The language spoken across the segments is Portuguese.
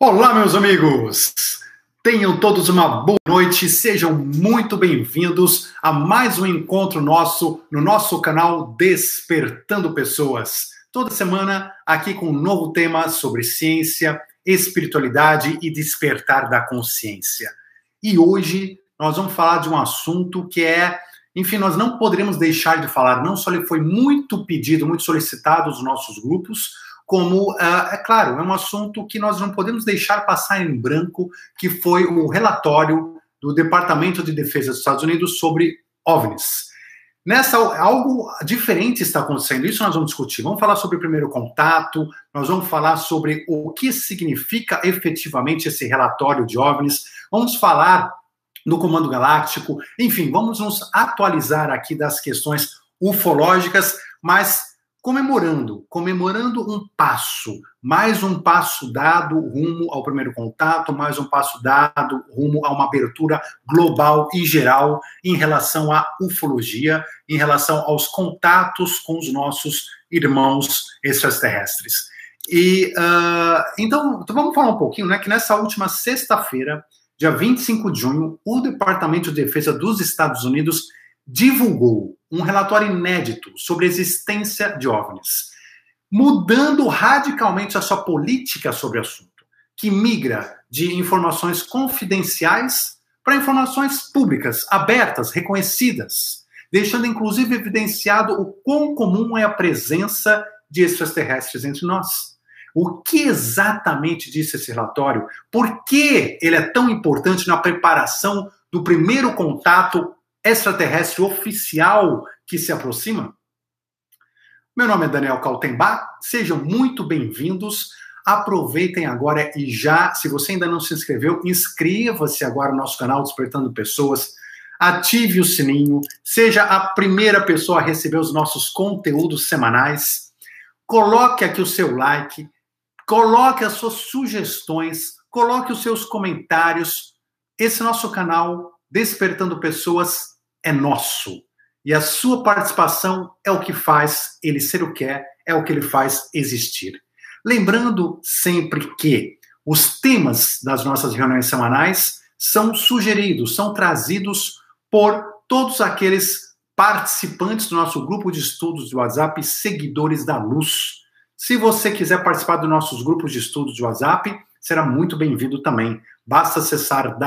Olá, meus amigos! Tenham todos uma boa noite, sejam muito bem-vindos a mais um encontro nosso no nosso canal Despertando Pessoas. Toda semana aqui com um novo tema sobre ciência, espiritualidade e despertar da consciência. E hoje nós vamos falar de um assunto que é, enfim, nós não poderíamos deixar de falar, não só ele foi muito pedido, muito solicitado nos nossos grupos, como, uh, é claro, é um assunto que nós não podemos deixar passar em branco, que foi o relatório do Departamento de Defesa dos Estados Unidos sobre OVNIs. Nessa, algo diferente está acontecendo, isso nós vamos discutir. Vamos falar sobre o primeiro contato, nós vamos falar sobre o que significa efetivamente esse relatório de OVNIs, vamos falar no Comando Galáctico, enfim, vamos nos atualizar aqui das questões ufológicas, mas comemorando, comemorando um passo, mais um passo dado rumo ao primeiro contato, mais um passo dado rumo a uma abertura global e geral em relação à ufologia, em relação aos contatos com os nossos irmãos extraterrestres. E uh, então, então, vamos falar um pouquinho, né? Que nessa última sexta-feira, dia 25 de junho, o Departamento de Defesa dos Estados Unidos divulgou um relatório inédito sobre a existência de OVNIs, mudando radicalmente a sua política sobre o assunto, que migra de informações confidenciais para informações públicas, abertas, reconhecidas, deixando inclusive evidenciado o quão comum é a presença de extraterrestres entre nós. O que exatamente disse esse relatório? Por que ele é tão importante na preparação do primeiro contato extraterrestre oficial que se aproxima? Meu nome é Daniel Kaltenbach, sejam muito bem-vindos. Aproveitem agora e já, se você ainda não se inscreveu, inscreva-se agora no nosso canal Despertando Pessoas. Ative o sininho, seja a primeira pessoa a receber os nossos conteúdos semanais. Coloque aqui o seu like, coloque as suas sugestões, coloque os seus comentários. Esse nosso canal Despertando Pessoas é nosso. E a sua participação é o que faz ele ser o que é, é o que ele faz existir. Lembrando sempre que os temas das nossas reuniões semanais são sugeridos, são trazidos por todos aqueles participantes do nosso grupo de estudos de WhatsApp, seguidores da luz. Se você quiser participar dos nossos grupos de estudos de WhatsApp, será muito bem-vindo também. Basta acessar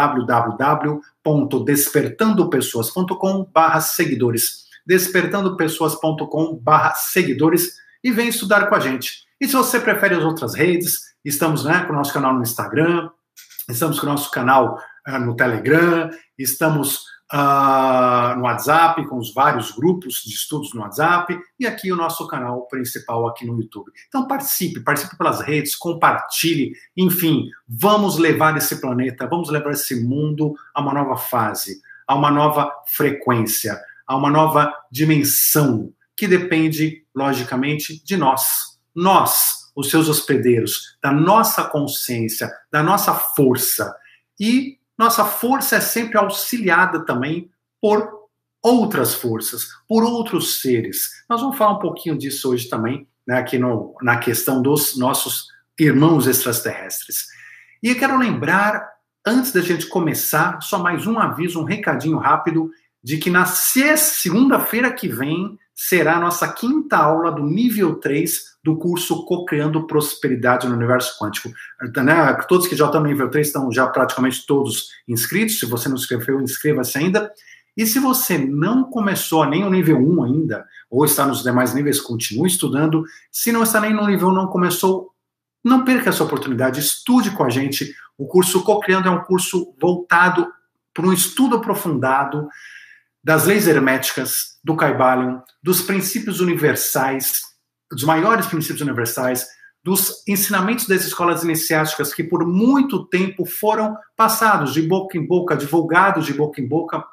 www.despertandopessoas.com seguidores. despertandopessoas.com seguidores e vem estudar com a gente. E se você prefere as outras redes, estamos né, com o nosso canal no Instagram, estamos com o nosso canal uh, no Telegram, estamos uh, no WhatsApp, com os vários grupos de estudos no WhatsApp, e aqui o nosso canal principal aqui no YouTube. Então participe, participe pelas redes, compartilhe, enfim, vamos levar esse planeta, vamos levar esse mundo a uma nova fase, a uma nova frequência, a uma nova dimensão, que depende, logicamente, de nós. Nós, os seus hospedeiros, da nossa consciência, da nossa força. E nossa força é sempre auxiliada também por outras forças, por outros seres. Nós vamos falar um pouquinho disso hoje também, né, aqui no, na questão dos nossos irmãos extraterrestres. E eu quero lembrar, antes da gente começar, só mais um aviso, um recadinho rápido, de que na segunda-feira que vem será a nossa quinta aula do nível 3 do curso Co-Criando Prosperidade no Universo Quântico. Né? Todos que já estão no nível 3 estão já praticamente todos inscritos. Se você não se inscreveu, inscreva-se ainda. E se você não começou nem o nível 1 ainda, ou está nos demais níveis, continue estudando. Se não está nem no nível 1, não começou, não perca essa oportunidade, estude com a gente. O curso Co-Criando é um curso voltado para um estudo aprofundado das leis herméticas, do Caibalion, dos princípios universais, dos maiores princípios universais, dos ensinamentos das escolas iniciáticas que por muito tempo foram passados de boca em boca, divulgados de boca em boca,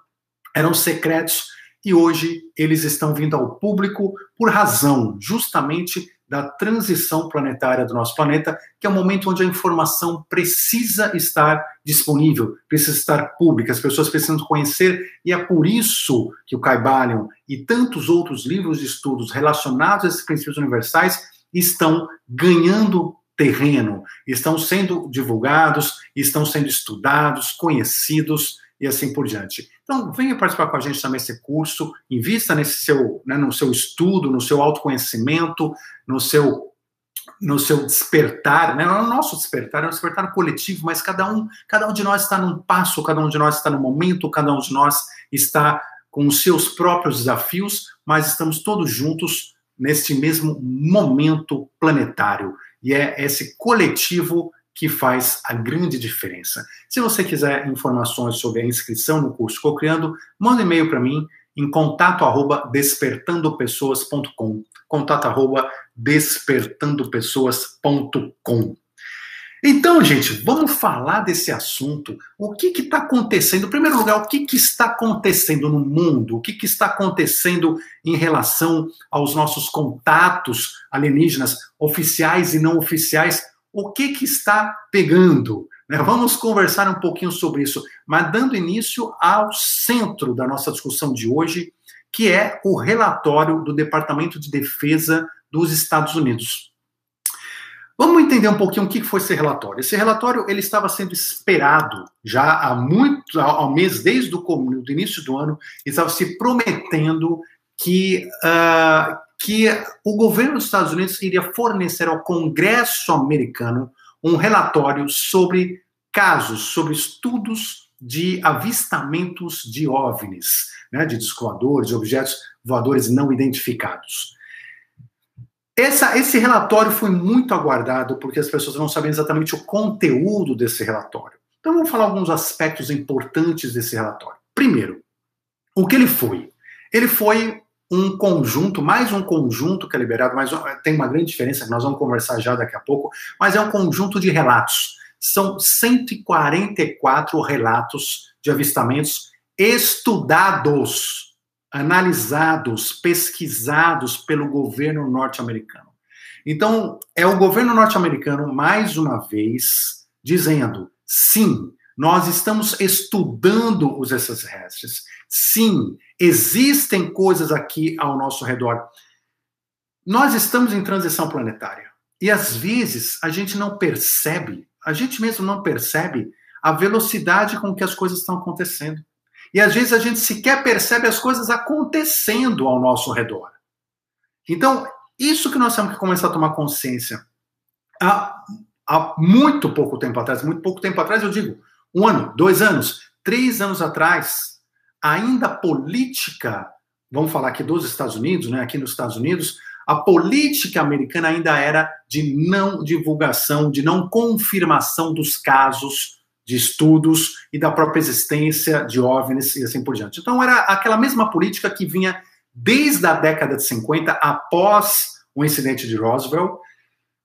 eram secretos e hoje eles estão vindo ao público por razão justamente da transição planetária do nosso planeta, que é o momento onde a informação precisa estar disponível, precisa estar pública, as pessoas precisam conhecer, e é por isso que o Caibalion e tantos outros livros de estudos relacionados a esses princípios universais estão ganhando terreno, estão sendo divulgados, estão sendo estudados, conhecidos e assim por diante. Então, venha participar com a gente também desse curso, invista nesse seu, né, no seu estudo, no seu autoconhecimento, no seu no seu despertar, né? Não é o nosso despertar, é um despertar coletivo, mas cada um, cada um de nós está num passo, cada um de nós está no momento, cada um de nós está com os seus próprios desafios, mas estamos todos juntos neste mesmo momento planetário. E é esse coletivo que faz a grande diferença. Se você quiser informações sobre a inscrição no curso Cocriando, manda um e-mail para mim em contato arroba despertandopessoas.com contato arroba despertandopessoas.com então, gente, vamos falar desse assunto. O que está acontecendo? Em primeiro lugar, o que, que está acontecendo no mundo? O que, que está acontecendo em relação aos nossos contatos alienígenas, oficiais e não oficiais? O que, que está pegando? Né? Vamos conversar um pouquinho sobre isso, mas dando início ao centro da nossa discussão de hoje, que é o relatório do Departamento de Defesa dos Estados Unidos. Vamos entender um pouquinho o que foi esse relatório. Esse relatório ele estava sendo esperado já há muito, ao mês desde o do início do ano, estava se prometendo que, uh, que o governo dos Estados Unidos iria fornecer ao Congresso americano um relatório sobre casos, sobre estudos de avistamentos de OVNIs, né, de discos voadores, de objetos voadores não identificados. Essa, esse relatório foi muito aguardado porque as pessoas não sabem exatamente o conteúdo desse relatório. Então vamos falar alguns aspectos importantes desse relatório. Primeiro, o que ele foi? Ele foi um conjunto, mais um conjunto que é liberado, mas tem uma grande diferença que nós vamos conversar já daqui a pouco, mas é um conjunto de relatos. São 144 relatos de avistamentos estudados analisados, pesquisados pelo governo norte-americano. Então, é o governo norte-americano, mais uma vez, dizendo: sim, nós estamos estudando os extraterrestres. Sim, existem coisas aqui ao nosso redor. Nós estamos em transição planetária. E às vezes a gente não percebe, a gente mesmo não percebe a velocidade com que as coisas estão acontecendo. E às vezes a gente sequer percebe as coisas acontecendo ao nosso redor. Então, isso que nós temos que começar a tomar consciência. Há, há muito pouco tempo atrás, muito pouco tempo atrás, eu digo, um ano, dois anos, três anos atrás, ainda política, vamos falar aqui dos Estados Unidos, né, aqui nos Estados Unidos, a política americana ainda era de não divulgação, de não confirmação dos casos de estudos e da própria existência de OVNIs e assim por diante. Então, era aquela mesma política que vinha desde a década de 50, após o incidente de Roswell.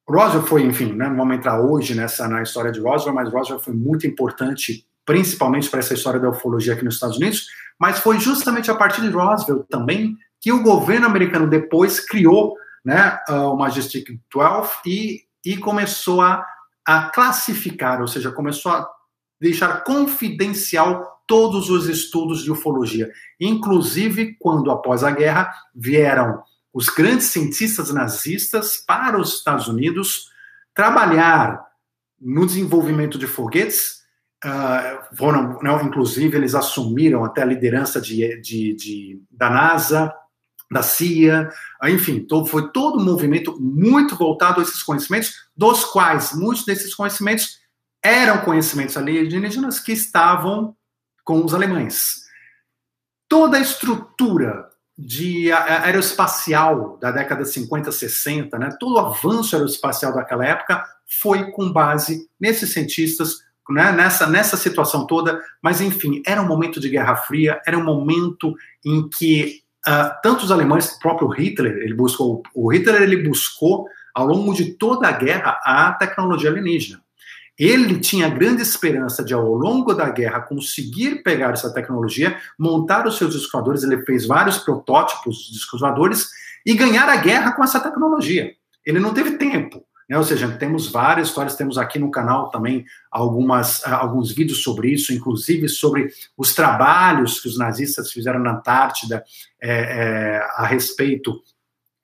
Roswell foi, enfim, né, não vamos entrar hoje nessa na história de Roswell, mas Roswell foi muito importante, principalmente para essa história da ufologia aqui nos Estados Unidos, mas foi justamente a partir de Roswell também que o governo americano depois criou né, o Majestic 12 e, e começou a, a classificar, ou seja, começou a deixar confidencial todos os estudos de ufologia, inclusive quando, após a guerra, vieram os grandes cientistas nazistas para os Estados Unidos trabalhar no desenvolvimento de foguetes. Uh, foram, não, inclusive, eles assumiram até a liderança de, de, de da NASA, da CIA, enfim, todo, foi todo um movimento muito voltado a esses conhecimentos, dos quais muitos desses conhecimentos eram conhecimentos alienígenas que estavam com os alemães. Toda a estrutura de aeroespacial da década de 50, 60, né, todo o avanço aeroespacial daquela época foi com base nesses cientistas, né, nessa, nessa situação toda, mas enfim, era um momento de Guerra Fria, era um momento em que uh, tanto os alemães, o próprio Hitler, ele buscou, o Hitler ele buscou ao longo de toda a guerra a tecnologia alienígena. Ele tinha grande esperança de, ao longo da guerra, conseguir pegar essa tecnologia, montar os seus discos Ele fez vários protótipos de discos e ganhar a guerra com essa tecnologia. Ele não teve tempo. Né? Ou seja, temos várias histórias, temos aqui no canal também algumas, ah, alguns vídeos sobre isso, inclusive sobre os trabalhos que os nazistas fizeram na Antártida é, é, a respeito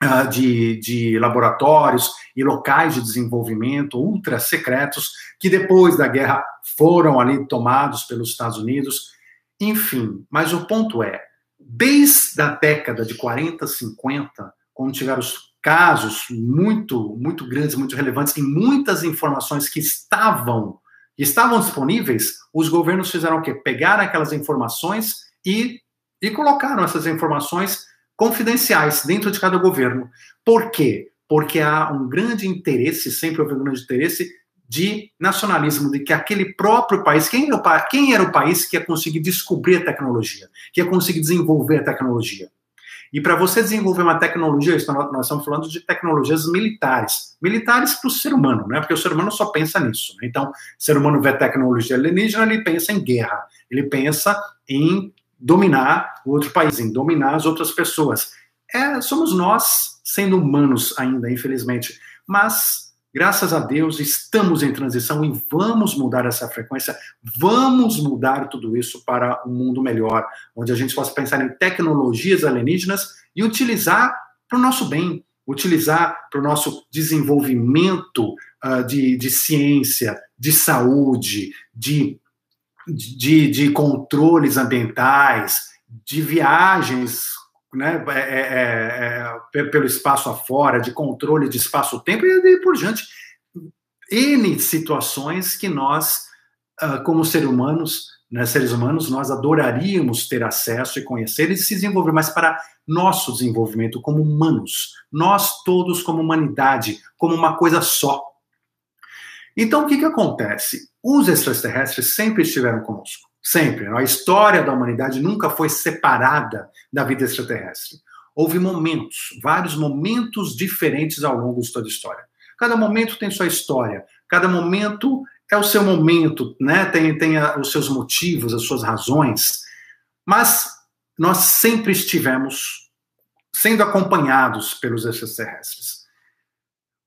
uh, de, de laboratórios e locais de desenvolvimento ultra secretos que depois da guerra foram ali tomados pelos Estados Unidos. Enfim, mas o ponto é, desde a década de 40, 50, quando tiveram os casos muito, muito grandes, muito relevantes, e muitas informações que estavam, estavam disponíveis, os governos fizeram o quê? Pegaram aquelas informações e, e colocaram essas informações confidenciais dentro de cada governo. Por quê? Porque há um grande interesse, sempre houve um grande interesse, de nacionalismo, de que aquele próprio país, quem era, o, quem era o país que ia conseguir descobrir a tecnologia, que ia conseguir desenvolver a tecnologia. E para você desenvolver uma tecnologia, nós estamos falando de tecnologias militares. Militares para o ser humano, né? Porque o ser humano só pensa nisso. Né? Então, o ser humano vê tecnologia alienígena, ele pensa em guerra, ele pensa em dominar o outro país, em dominar as outras pessoas. É, somos nós, sendo humanos ainda, infelizmente. Mas Graças a Deus, estamos em transição e vamos mudar essa frequência, vamos mudar tudo isso para um mundo melhor, onde a gente possa pensar em tecnologias alienígenas e utilizar para o nosso bem, utilizar para o nosso desenvolvimento uh, de, de ciência, de saúde, de, de, de controles ambientais, de viagens né, é, é, é, pelo espaço afora, de controle de espaço-tempo e por diante. N situações que nós, uh, como seres humanos, né, seres humanos, nós adoraríamos ter acesso e conhecer e se desenvolver, mas para nosso desenvolvimento como humanos, nós todos como humanidade, como uma coisa só. Então, o que, que acontece? Os extraterrestres sempre estiveram conosco. Sempre. A história da humanidade nunca foi separada da vida extraterrestre. Houve momentos, vários momentos diferentes ao longo de toda a história. Cada momento tem sua história, cada momento é o seu momento, né? tem, tem a, os seus motivos, as suas razões, mas nós sempre estivemos sendo acompanhados pelos extraterrestres.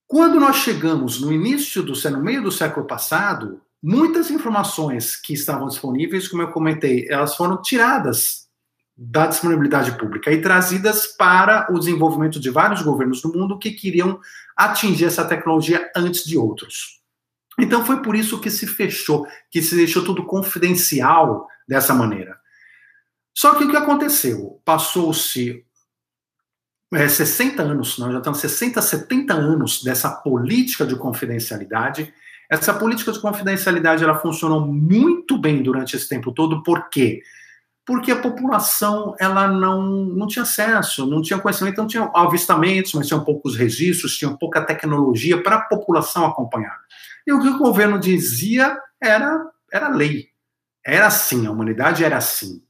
Quando nós chegamos no início do no meio do século passado, muitas informações que estavam disponíveis, como eu comentei, elas foram tiradas da disponibilidade pública e trazidas para o desenvolvimento de vários governos do mundo que queriam atingir essa tecnologia antes de outros. Então foi por isso que se fechou, que se deixou tudo confidencial dessa maneira. Só que o que aconteceu? Passou-se é, 60 anos, nós já estamos 60, 70 anos dessa política de confidencialidade essa política de confidencialidade ela funcionou muito bem durante esse tempo todo, por quê? Porque a população ela não, não tinha acesso, não tinha conhecimento, não tinha avistamentos, mas tinham poucos registros, tinha pouca tecnologia para a população acompanhar. E o que o governo dizia era, era lei. Era assim, a humanidade era assim.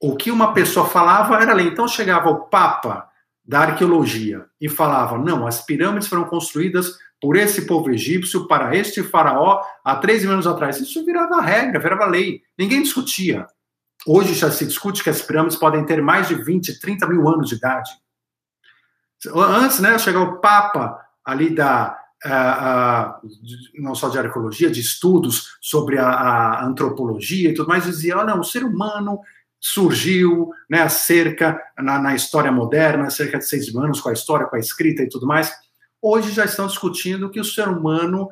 O que uma pessoa falava era lei. Então chegava o Papa da arqueologia e falava: não, as pirâmides foram construídas por esse povo egípcio para este faraó há 13 mil anos atrás. Isso virava regra, virava lei. Ninguém discutia. Hoje já se discute que as pirâmides podem ter mais de 20, 30 mil anos de idade. Antes, né, chegar o Papa ali da. Uh, uh, não só de arqueologia, de estudos sobre a, a antropologia e tudo mais, dizia: não, o ser humano surgiu né, cerca, na, na história moderna, cerca de seis mil anos, com a história, com a escrita e tudo mais hoje já estão discutindo que o ser humano,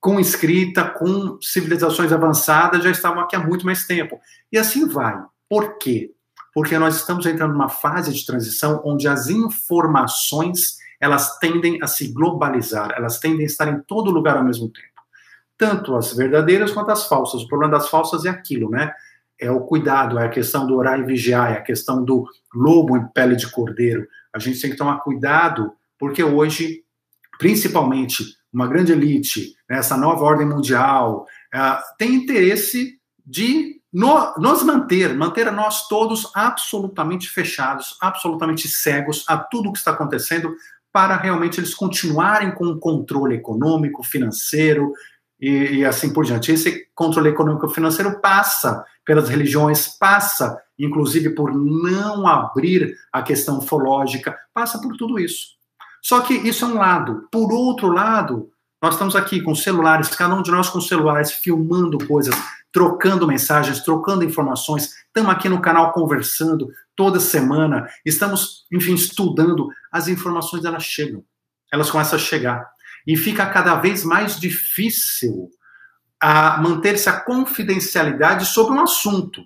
com escrita, com civilizações avançadas, já estavam aqui há muito mais tempo. E assim vai. Por quê? Porque nós estamos entrando numa fase de transição onde as informações elas tendem a se globalizar, elas tendem a estar em todo lugar ao mesmo tempo. Tanto as verdadeiras quanto as falsas. O problema das falsas é aquilo, né? É o cuidado, é a questão do orar e vigiar, é a questão do lobo em pele de cordeiro. A gente tem que tomar cuidado, porque hoje principalmente uma grande elite, né, essa nova ordem mundial, uh, tem interesse de no, nos manter, manter a nós todos absolutamente fechados, absolutamente cegos a tudo o que está acontecendo, para realmente eles continuarem com o controle econômico, financeiro e, e assim por diante. Esse controle econômico financeiro passa pelas religiões, passa, inclusive, por não abrir a questão ufológica, passa por tudo isso. Só que isso é um lado. Por outro lado, nós estamos aqui com celulares, cada um de nós com celulares, filmando coisas, trocando mensagens, trocando informações. Estamos aqui no canal conversando. toda semana, estamos, enfim, estudando, as informações elas chegam, elas começam a chegar. E fica cada vez mais difícil a manter-se a confidencialidade sobre um assunto.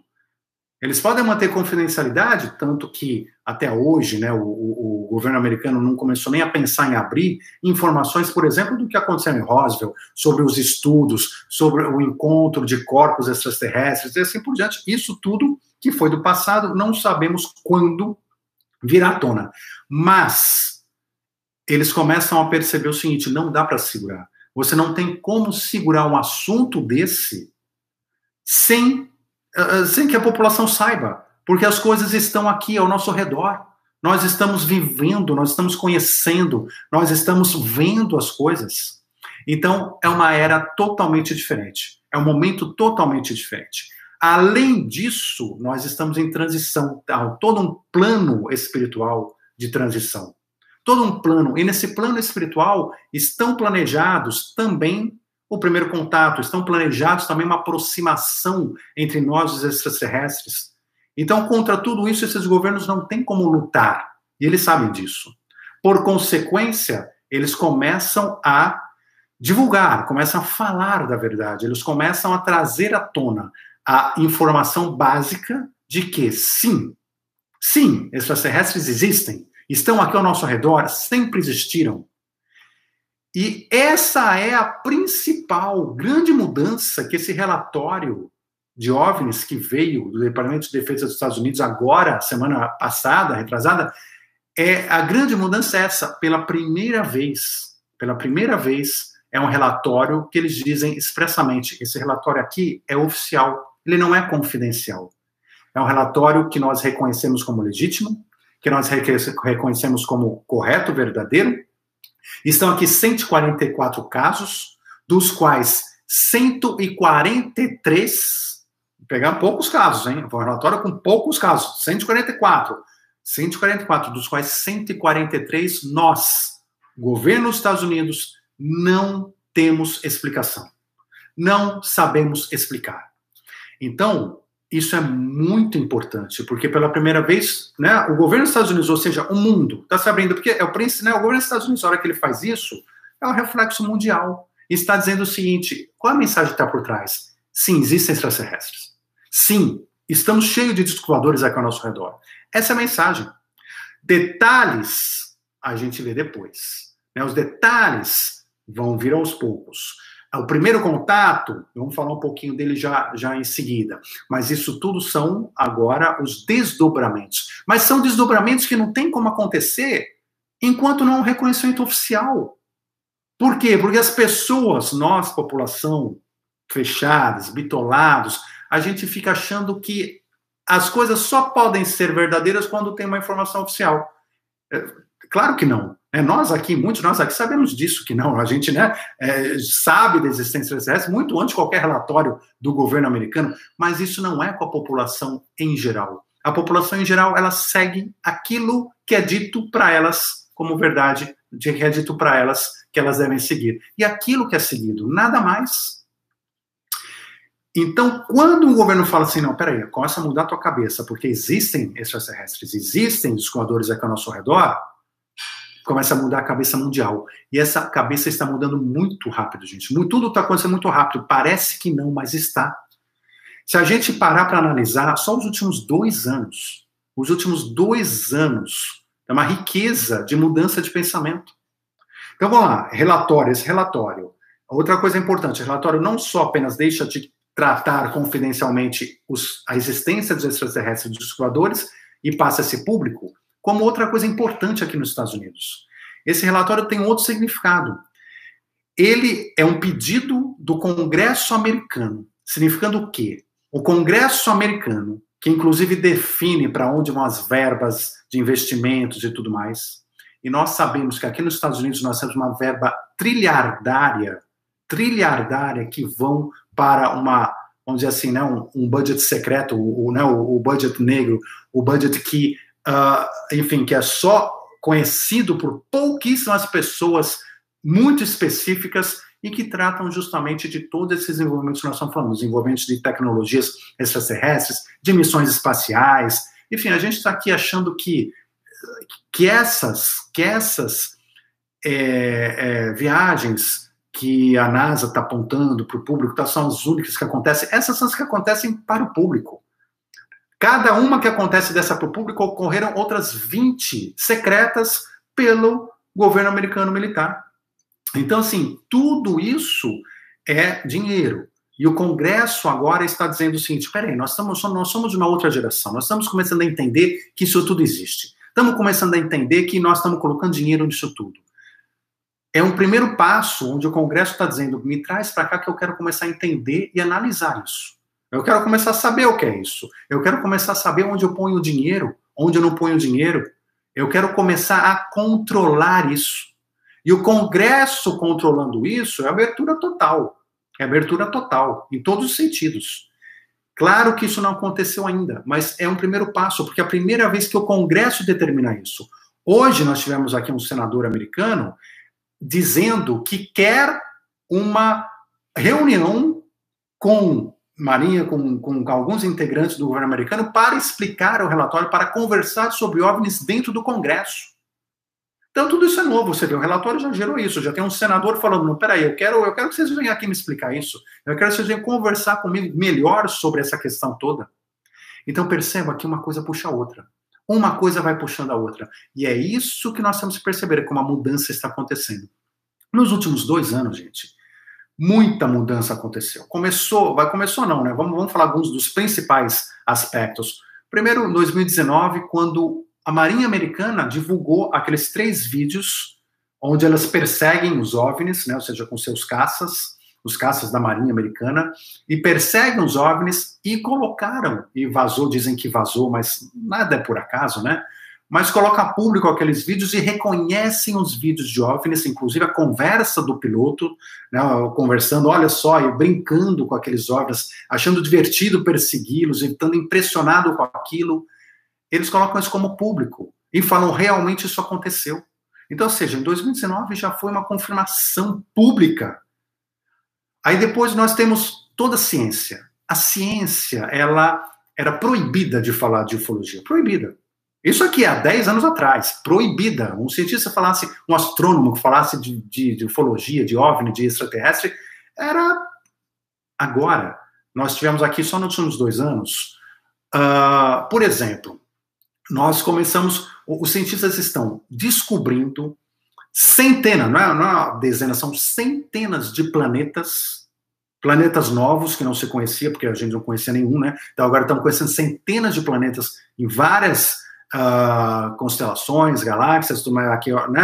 Eles podem manter confidencialidade, tanto que até hoje né, o, o, governo americano não começou nem a pensar em abrir informações, por exemplo, do que aconteceu em Roswell, sobre os estudos, sobre o encontro de corpos extraterrestres e assim por diante. Isso tudo que foi do passado, não sabemos quando virá à tona. Mas eles começam a perceber o seguinte: não dá para segurar. Você não tem como segurar um assunto desse sem sem que a população saiba, porque as coisas estão aqui ao nosso redor. Nós estamos vivendo, nós estamos conhecendo, nós estamos vendo as coisas. Então, é uma era totalmente diferente. É um momento totalmente diferente. Além disso, nós estamos em transição, todo um plano espiritual de transição. Todo um plano. E nesse plano espiritual estão planejados também o primeiro contato, estão planejados também uma aproximação entre nós, os extraterrestres. Então, contra tudo isso, esses governos não têm como lutar, e eles sabem disso. Por consequência, eles começam a divulgar, começam a falar da verdade, eles começam a trazer à tona a informação básica de que, sim, sim, extraterrestres existem, estão aqui ao nosso redor, sempre existiram. E essa é a principal grande mudança que esse relatório de OVNIs que veio do Departamento de Defesa dos Estados Unidos agora, semana passada, retrasada, é a grande mudança é essa. Pela primeira vez, pela primeira vez, é um relatório que eles dizem expressamente: esse relatório aqui é oficial, ele não é confidencial. É um relatório que nós reconhecemos como legítimo, que nós reconhecemos como correto, verdadeiro, Estão aqui 144 casos, dos quais 143, pegar poucos casos, hein? Um relatório com poucos casos, 144. 144, dos quais 143 nós, governo dos Estados Unidos, não temos explicação. Não sabemos explicar. Então, isso é muito importante, porque pela primeira vez, né, o governo dos Estados Unidos, ou seja, o mundo, está se abrindo, porque é o príncipe, né, o governo dos Estados Unidos, a hora que ele faz isso, é um reflexo mundial. E está dizendo o seguinte: qual a mensagem que está por trás? Sim, existem extraterrestres. Sim, estamos cheios de descobridores aqui ao nosso redor. Essa é a mensagem. Detalhes a gente vê depois. Né? Os detalhes vão vir aos poucos. O primeiro contato, vamos falar um pouquinho dele já, já em seguida, mas isso tudo são agora os desdobramentos. Mas são desdobramentos que não tem como acontecer enquanto não há um reconhecimento oficial. Por quê? Porque as pessoas, nós, população, fechadas, bitolados, a gente fica achando que as coisas só podem ser verdadeiras quando tem uma informação oficial. É, claro que não. É, nós aqui, muitos de nós aqui sabemos disso, que não, a gente né, é, sabe da existência extraterrestre muito antes de qualquer relatório do governo americano, mas isso não é com a população em geral. A população em geral, ela segue aquilo que é dito para elas como verdade, que é dito para elas que elas devem seguir. E aquilo que é seguido, nada mais. Então, quando o governo fala assim, não, peraí, começa a mudar a tua cabeça, porque existem extraterrestres, existem descoadores aqui ao nosso redor, começa a mudar a cabeça mundial. E essa cabeça está mudando muito rápido, gente. Tudo está acontecendo muito rápido. Parece que não, mas está. Se a gente parar para analisar, só os últimos dois anos, os últimos dois anos, é uma riqueza de mudança de pensamento. Então vamos lá, relatório, esse relatório. Outra coisa importante, o relatório não só apenas deixa de tratar confidencialmente os, a existência dos extraterrestres e dos voadores e passa a ser público, como outra coisa importante aqui nos Estados Unidos. Esse relatório tem outro significado. Ele é um pedido do Congresso americano, significando o quê? O Congresso americano, que inclusive define para onde vão as verbas de investimentos e tudo mais. E nós sabemos que aqui nos Estados Unidos nós temos uma verba trilhardária, trilhardária que vão para uma, vamos dizer assim, né, um, um budget secreto, o, né, o, budget negro, o budget que uh, enfim, que é só conhecido por pouquíssimas pessoas muito específicas e que tratam justamente de todos esses desenvolvimentos que nós estamos falando, desenvolvimentos de tecnologias extraterrestres, de missões espaciais, Enfim, a gente está aqui achando que, que essas, que essas é, é, viagens que a NASA está apontando para o público tá, são as únicas que acontecem, essas são as que acontecem para o público. Cada uma que acontece dessa para o público, ocorreram outras 20 secretas pelo governo americano militar. Então, assim, tudo isso é dinheiro. E o Congresso agora está dizendo o seguinte: peraí, nós, estamos, nós somos de uma outra geração, nós estamos começando a entender que isso tudo existe. Estamos começando a entender que nós estamos colocando dinheiro nisso tudo. É um primeiro passo onde o Congresso está dizendo: me traz para cá que eu quero começar a entender e analisar isso. Eu quero começar a saber o que é isso. Eu quero começar a saber onde eu ponho o dinheiro, onde eu não ponho o dinheiro. Eu quero começar a controlar isso. E o Congresso controlando isso é abertura total. É abertura total, em todos os sentidos. Claro que isso não aconteceu ainda, mas é um primeiro passo, porque é a primeira vez que o Congresso determina isso. Hoje nós tivemos aqui um senador americano dizendo que quer uma reunião com Marinha, com, com alguns integrantes do governo americano, para explicar o relatório, para conversar sobre OVNIs dentro do Congresso. Então, tudo isso é novo. Você vê, o relatório já gerou isso. Já tem um senador falando: não, peraí, eu quero, eu quero que vocês venham aqui me explicar isso. Eu quero que vocês venham conversar comigo melhor sobre essa questão toda. Então, perceba que uma coisa puxa a outra. Uma coisa vai puxando a outra. E é isso que nós temos que perceber, como a mudança está acontecendo. Nos últimos dois anos, gente, muita mudança aconteceu. Começou, vai começou não, né? Vamos, vamos falar alguns dos principais aspectos. Primeiro, em 2019, quando a Marinha Americana divulgou aqueles três vídeos onde elas perseguem os OVNIs, né, ou seja, com seus caças, os caças da Marinha Americana, e perseguem os OVNIs e colocaram, e vazou, dizem que vazou, mas nada é por acaso, né? Mas coloca público aqueles vídeos e reconhecem os vídeos de OVNIs, inclusive a conversa do piloto, né, conversando, olha só, e brincando com aqueles OVNIs, achando divertido persegui-los, estando impressionado com aquilo eles colocam isso como público e falam realmente isso aconteceu. Então, ou seja, em 2019 já foi uma confirmação pública. Aí depois nós temos toda a ciência. A ciência, ela era proibida de falar de ufologia. Proibida. Isso aqui há 10 anos atrás, proibida. Um cientista falasse, um astrônomo que falasse de, de, de ufologia, de OVNI, de extraterrestre, era agora. Nós tivemos aqui só nos últimos dois anos, uh, por exemplo, nós começamos, os cientistas estão descobrindo centenas, não é, não é dezenas, são centenas de planetas, planetas novos que não se conhecia, porque a gente não conhecia nenhum, né? Então agora estamos conhecendo centenas de planetas em várias uh, constelações, galáxias, aqui, né,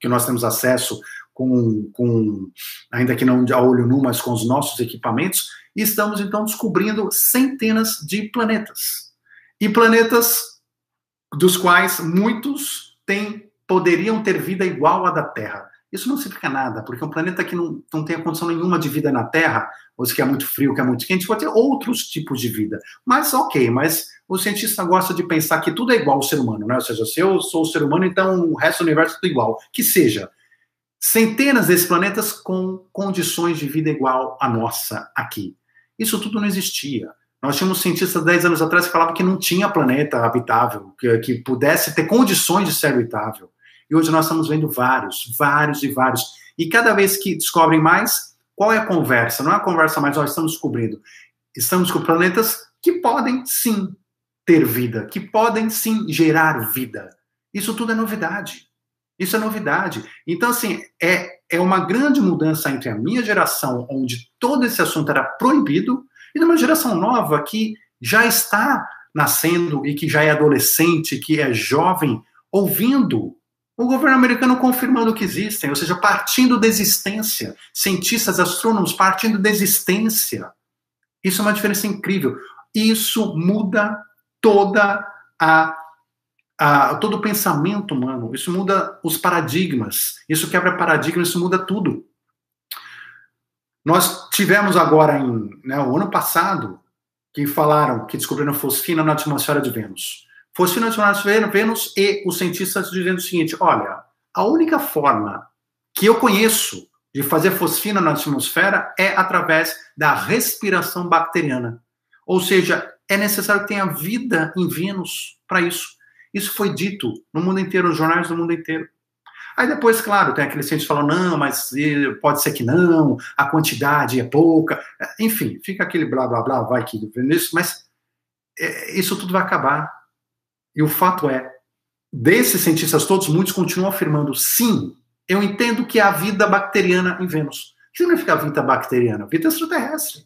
que nós temos acesso com, com, ainda que não a olho nu, mas com os nossos equipamentos, e estamos então descobrindo centenas de planetas. E planetas dos quais muitos têm, poderiam ter vida igual à da Terra. Isso não significa nada, porque um planeta que não, não tem condição nenhuma de vida na Terra, ou se que é muito frio, que é muito quente, pode ter outros tipos de vida. Mas ok, mas o cientista gosta de pensar que tudo é igual ao ser humano, né? Ou seja, se eu sou o ser humano, então o resto do universo é tudo igual. Que seja. Centenas desses planetas com condições de vida igual à nossa aqui. Isso tudo não existia. Nós tínhamos cientistas 10 anos atrás que falavam que não tinha planeta habitável, que, que pudesse ter condições de ser habitável. E hoje nós estamos vendo vários, vários e vários. E cada vez que descobrem mais, qual é a conversa? Não é a conversa mais, nós estamos descobrindo. Estamos com planetas que podem sim ter vida, que podem sim gerar vida. Isso tudo é novidade. Isso é novidade. Então, assim, é, é uma grande mudança entre a minha geração, onde todo esse assunto era proibido, e numa geração nova que já está nascendo e que já é adolescente, que é jovem, ouvindo o governo americano confirmando que existem, ou seja, partindo da existência, cientistas, astrônomos partindo da existência. Isso é uma diferença incrível. Isso muda toda a, a, todo o pensamento humano. Isso muda os paradigmas. Isso quebra paradigmas. Isso muda tudo. Nós tivemos agora, em, né, o ano passado, que falaram que descobriram fosfina na atmosfera de Vênus. Atmosfera de Vênus e os cientistas dizendo o seguinte: olha, a única forma que eu conheço de fazer fosfina na atmosfera é através da respiração bacteriana. Ou seja, é necessário que tenha vida em Vênus para isso. Isso foi dito no mundo inteiro, nos jornais do mundo inteiro. Aí depois, claro, tem aqueles cientistas que falam, não, mas pode ser que não, a quantidade é pouca. Enfim, fica aquele blá, blá, blá, vai que isso, mas é, isso tudo vai acabar. E o fato é, desses cientistas todos, muitos continuam afirmando, sim, eu entendo que há vida bacteriana em Vênus. O que significa vida bacteriana? Vida extraterrestre.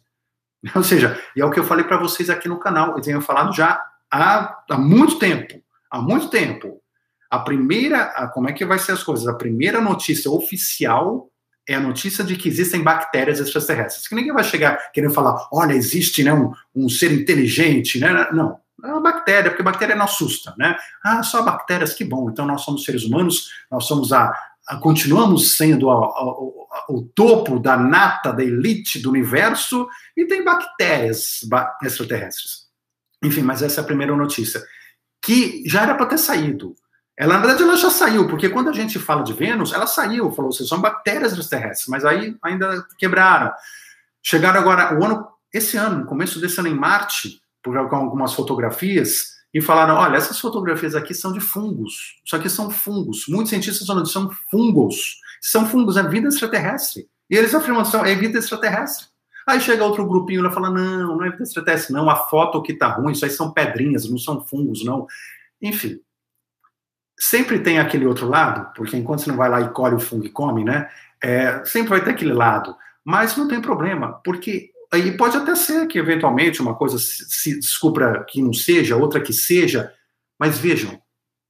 Ou seja, e é o que eu falei para vocês aqui no canal, eu tenho falado já há, há muito tempo, há muito tempo. A primeira, a, como é que vai ser as coisas? A primeira notícia oficial é a notícia de que existem bactérias extraterrestres. Que ninguém vai chegar querendo falar, olha, existe né, um, um ser inteligente, né? Não, é uma bactéria, porque bactéria não assusta, né? Ah, só bactérias, que bom. Então nós somos seres humanos, nós somos a, a continuamos sendo a, a, o topo da nata, da elite do universo, e tem bactérias extraterrestres. Enfim, mas essa é a primeira notícia, que já era para ter saído. Ela, na verdade, ela já saiu, porque quando a gente fala de Vênus, ela saiu, falou, vocês são bactérias extraterrestres, mas aí ainda quebraram. Chegaram agora, o ano, esse ano, no começo desse ano em Marte, por algumas fotografias, e falaram: olha, essas fotografias aqui são de fungos. Isso aqui são fungos. Muitos cientistas falam são fungos. São fungos, é vida extraterrestre. E eles afirmam que é vida extraterrestre. Aí chega outro grupinho e fala: não, não é vida extraterrestre, não. A foto que tá ruim, isso aí são pedrinhas, não são fungos, não. Enfim. Sempre tem aquele outro lado, porque enquanto você não vai lá e colhe o fungo e come, né? É, sempre vai ter aquele lado. Mas não tem problema, porque aí pode até ser que eventualmente uma coisa se descubra que não seja, outra que seja, mas vejam,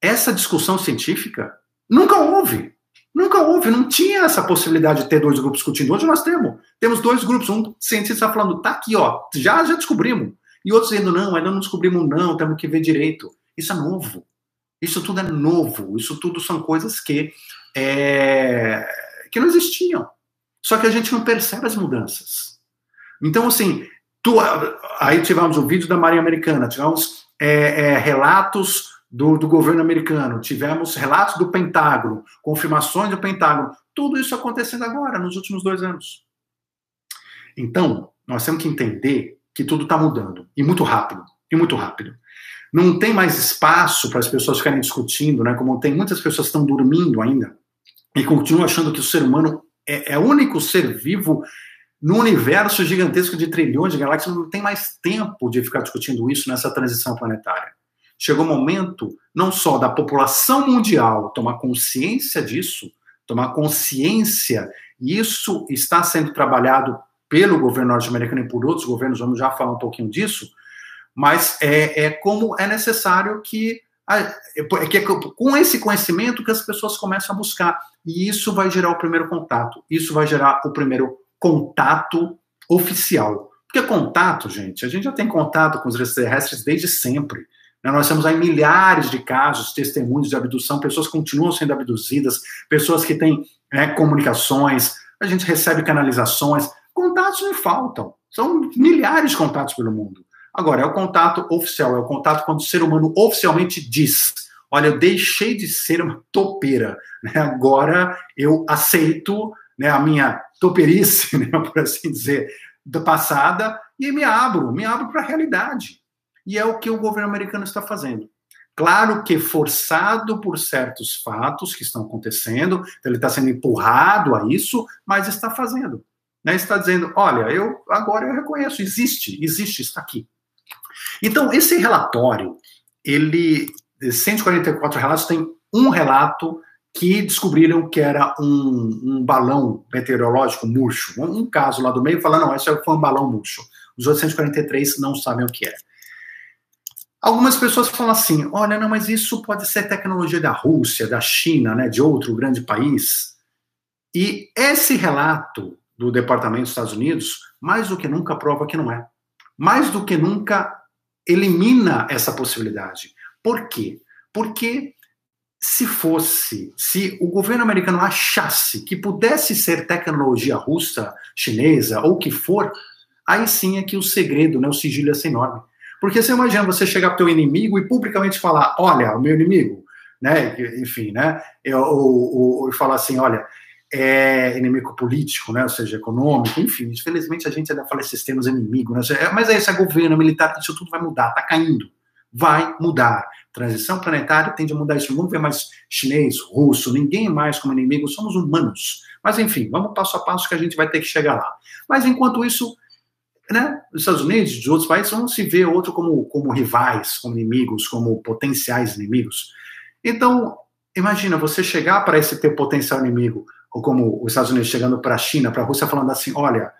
essa discussão científica nunca houve. Nunca houve, não tinha essa possibilidade de ter dois grupos discutindo. Hoje nós temos. Temos dois grupos, um cientista falando, tá aqui, ó, já já descobrimos. E outros dizendo, não, ainda não descobrimos, não, temos que ver direito. Isso é novo. Isso tudo é novo. Isso tudo são coisas que, é, que não existiam. Só que a gente não percebe as mudanças. Então, assim, tu, aí tivemos o vídeo da Marinha Americana, tivemos é, é, relatos do, do, governo americano, tivemos relatos do Pentágono, confirmações do Pentágono, tudo isso acontecendo agora, nos últimos dois anos. Então, nós temos que entender que tudo está mudando, e muito rápido, e muito rápido. Não tem mais espaço para as pessoas ficarem discutindo, né? Como tem muitas pessoas que estão dormindo ainda e continuam achando que o ser humano é, é o único ser vivo no universo gigantesco de trilhões de galáxias, não tem mais tempo de ficar discutindo isso nessa transição planetária. Chegou o momento, não só da população mundial tomar consciência disso, tomar consciência, e isso está sendo trabalhado pelo governo norte-americano e por outros governos, vamos já falar um pouquinho disso, mas é, é como é necessário que, é que é com esse conhecimento que as pessoas começam a buscar, e isso vai gerar o primeiro contato, isso vai gerar o primeiro contato oficial. Porque contato, gente, a gente já tem contato com os extraterrestres desde sempre. Né? Nós temos aí milhares de casos, testemunhos de abdução, pessoas continuam sendo abduzidas, pessoas que têm né, comunicações, a gente recebe canalizações. Contatos não faltam. São milhares de contatos pelo mundo. Agora, é o contato oficial, é o contato quando o ser humano oficialmente diz: olha, eu deixei de ser uma topeira, né? agora eu aceito né, a minha toperice, né, por assim dizer, da passada, e me abro, me abro para a realidade. E é o que o governo americano está fazendo. Claro que forçado por certos fatos que estão acontecendo, então ele está sendo empurrado a isso, mas está fazendo. Né? Está dizendo, olha, eu agora eu reconheço, existe, existe, está aqui. Então, esse relatório, ele, 144 relatos, tem um relato que descobriram que era um, um balão meteorológico murcho. Um, um, caso lá do meio falando, não, esse foi um balão murcho. Os 843 não sabem o que é. Algumas pessoas falam assim: olha, não, mas isso pode ser tecnologia da Rússia, da China, né, de outro grande país. E esse relato do Departamento dos Estados Unidos, mais do que nunca prova que não é. Mais do que nunca elimina essa possibilidade. Por quê? Porque se fosse, se o governo americano achasse que pudesse ser tecnologia russa, chinesa ou que for, aí sim é que o segredo, né, o sigilo ia ser enorme. Porque você imagina você chegar para o teu inimigo e publicamente falar, olha, o meu inimigo, né, enfim, né, ou, ou, falar assim, olha, é inimigo político, né? ou seja, econômico, enfim, infelizmente a gente ainda fala esses termos inimigo, né? mas é isso, é governo, militar, isso tudo vai mudar, está caindo, vai mudar. Transição planetária tende a mudar isso, não vê mais chinês, russo, ninguém mais como inimigo, somos humanos. Mas enfim, vamos passo a passo que a gente vai ter que chegar lá. Mas enquanto isso, né, os Estados Unidos e outros países vão se ver outro como, como rivais, como inimigos, como potenciais inimigos. Então, imagina você chegar para esse teu potencial inimigo ou como os Estados Unidos chegando para a China, para a Rússia, falando assim: olha,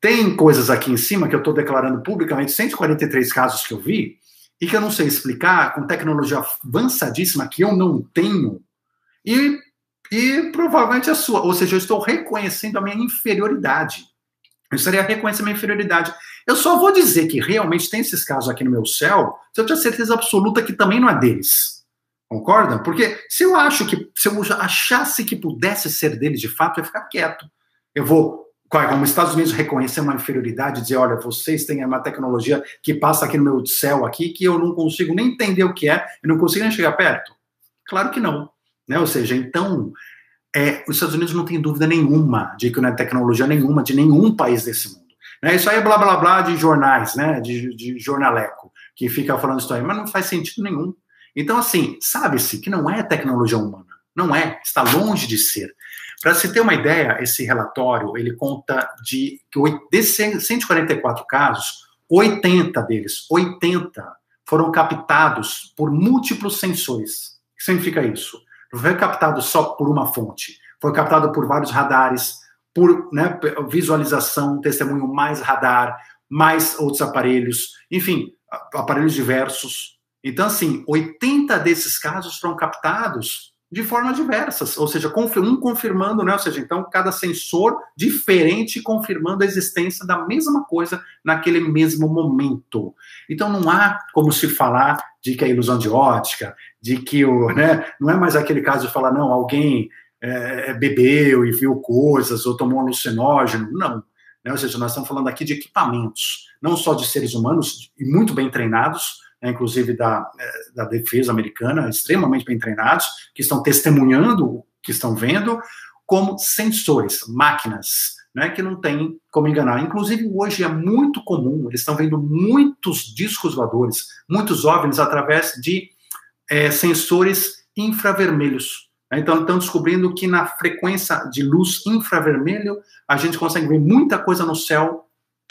tem coisas aqui em cima que eu estou declarando publicamente, 143 casos que eu vi, e que eu não sei explicar, com tecnologia avançadíssima que eu não tenho, e, e provavelmente a sua. Ou seja, eu estou reconhecendo a minha inferioridade. Eu estaria reconhecendo a minha inferioridade. Eu só vou dizer que realmente tem esses casos aqui no meu céu se eu tiver certeza absoluta que também não é deles. Concordam? Porque se eu acho que, se eu achasse que pudesse ser dele de fato, eu ia ficar quieto. Eu vou, como os Estados Unidos reconhecer uma inferioridade, dizer, olha, vocês têm uma tecnologia que passa aqui no meu céu aqui, que eu não consigo nem entender o que é, eu não consigo nem chegar perto. Claro que não. Né? Ou seja, então, é, os Estados Unidos não tem dúvida nenhuma de que não é tecnologia nenhuma de nenhum país desse mundo. Né? Isso aí é blá blá blá de jornais, né? de, de jornaleco, que fica falando isso aí, mas não faz sentido nenhum. Então, assim, sabe-se que não é tecnologia humana. Não é, está longe de ser. Para se ter uma ideia, esse relatório, ele conta de que desses 144 casos, 80 deles, 80 foram captados por múltiplos sensores. O que significa isso? Não foi captado só por uma fonte, foi captado por vários radares, por né, visualização, testemunho mais radar, mais outros aparelhos, enfim, aparelhos diversos, então, assim, 80 desses casos foram captados de formas diversas, ou seja, um confirmando, né? Ou seja, então cada sensor diferente confirmando a existência da mesma coisa naquele mesmo momento. Então não há como se falar de que é ilusão de ótica, de que o, né? Não é mais aquele caso de falar não, alguém é, é bebeu e viu coisas ou tomou alucinógeno, não. Né? Ou seja, nós estamos falando aqui de equipamentos, não só de seres humanos e muito bem treinados, inclusive da, é, da defesa americana, extremamente bem treinados, que estão testemunhando o que estão vendo, como sensores, máquinas, né, que não tem como enganar. Inclusive, hoje é muito comum, eles estão vendo muitos discos voadores, muitos OVNIs, através de é, sensores infravermelhos. Né. Então, estão descobrindo que na frequência de luz infravermelho, a gente consegue ver muita coisa no céu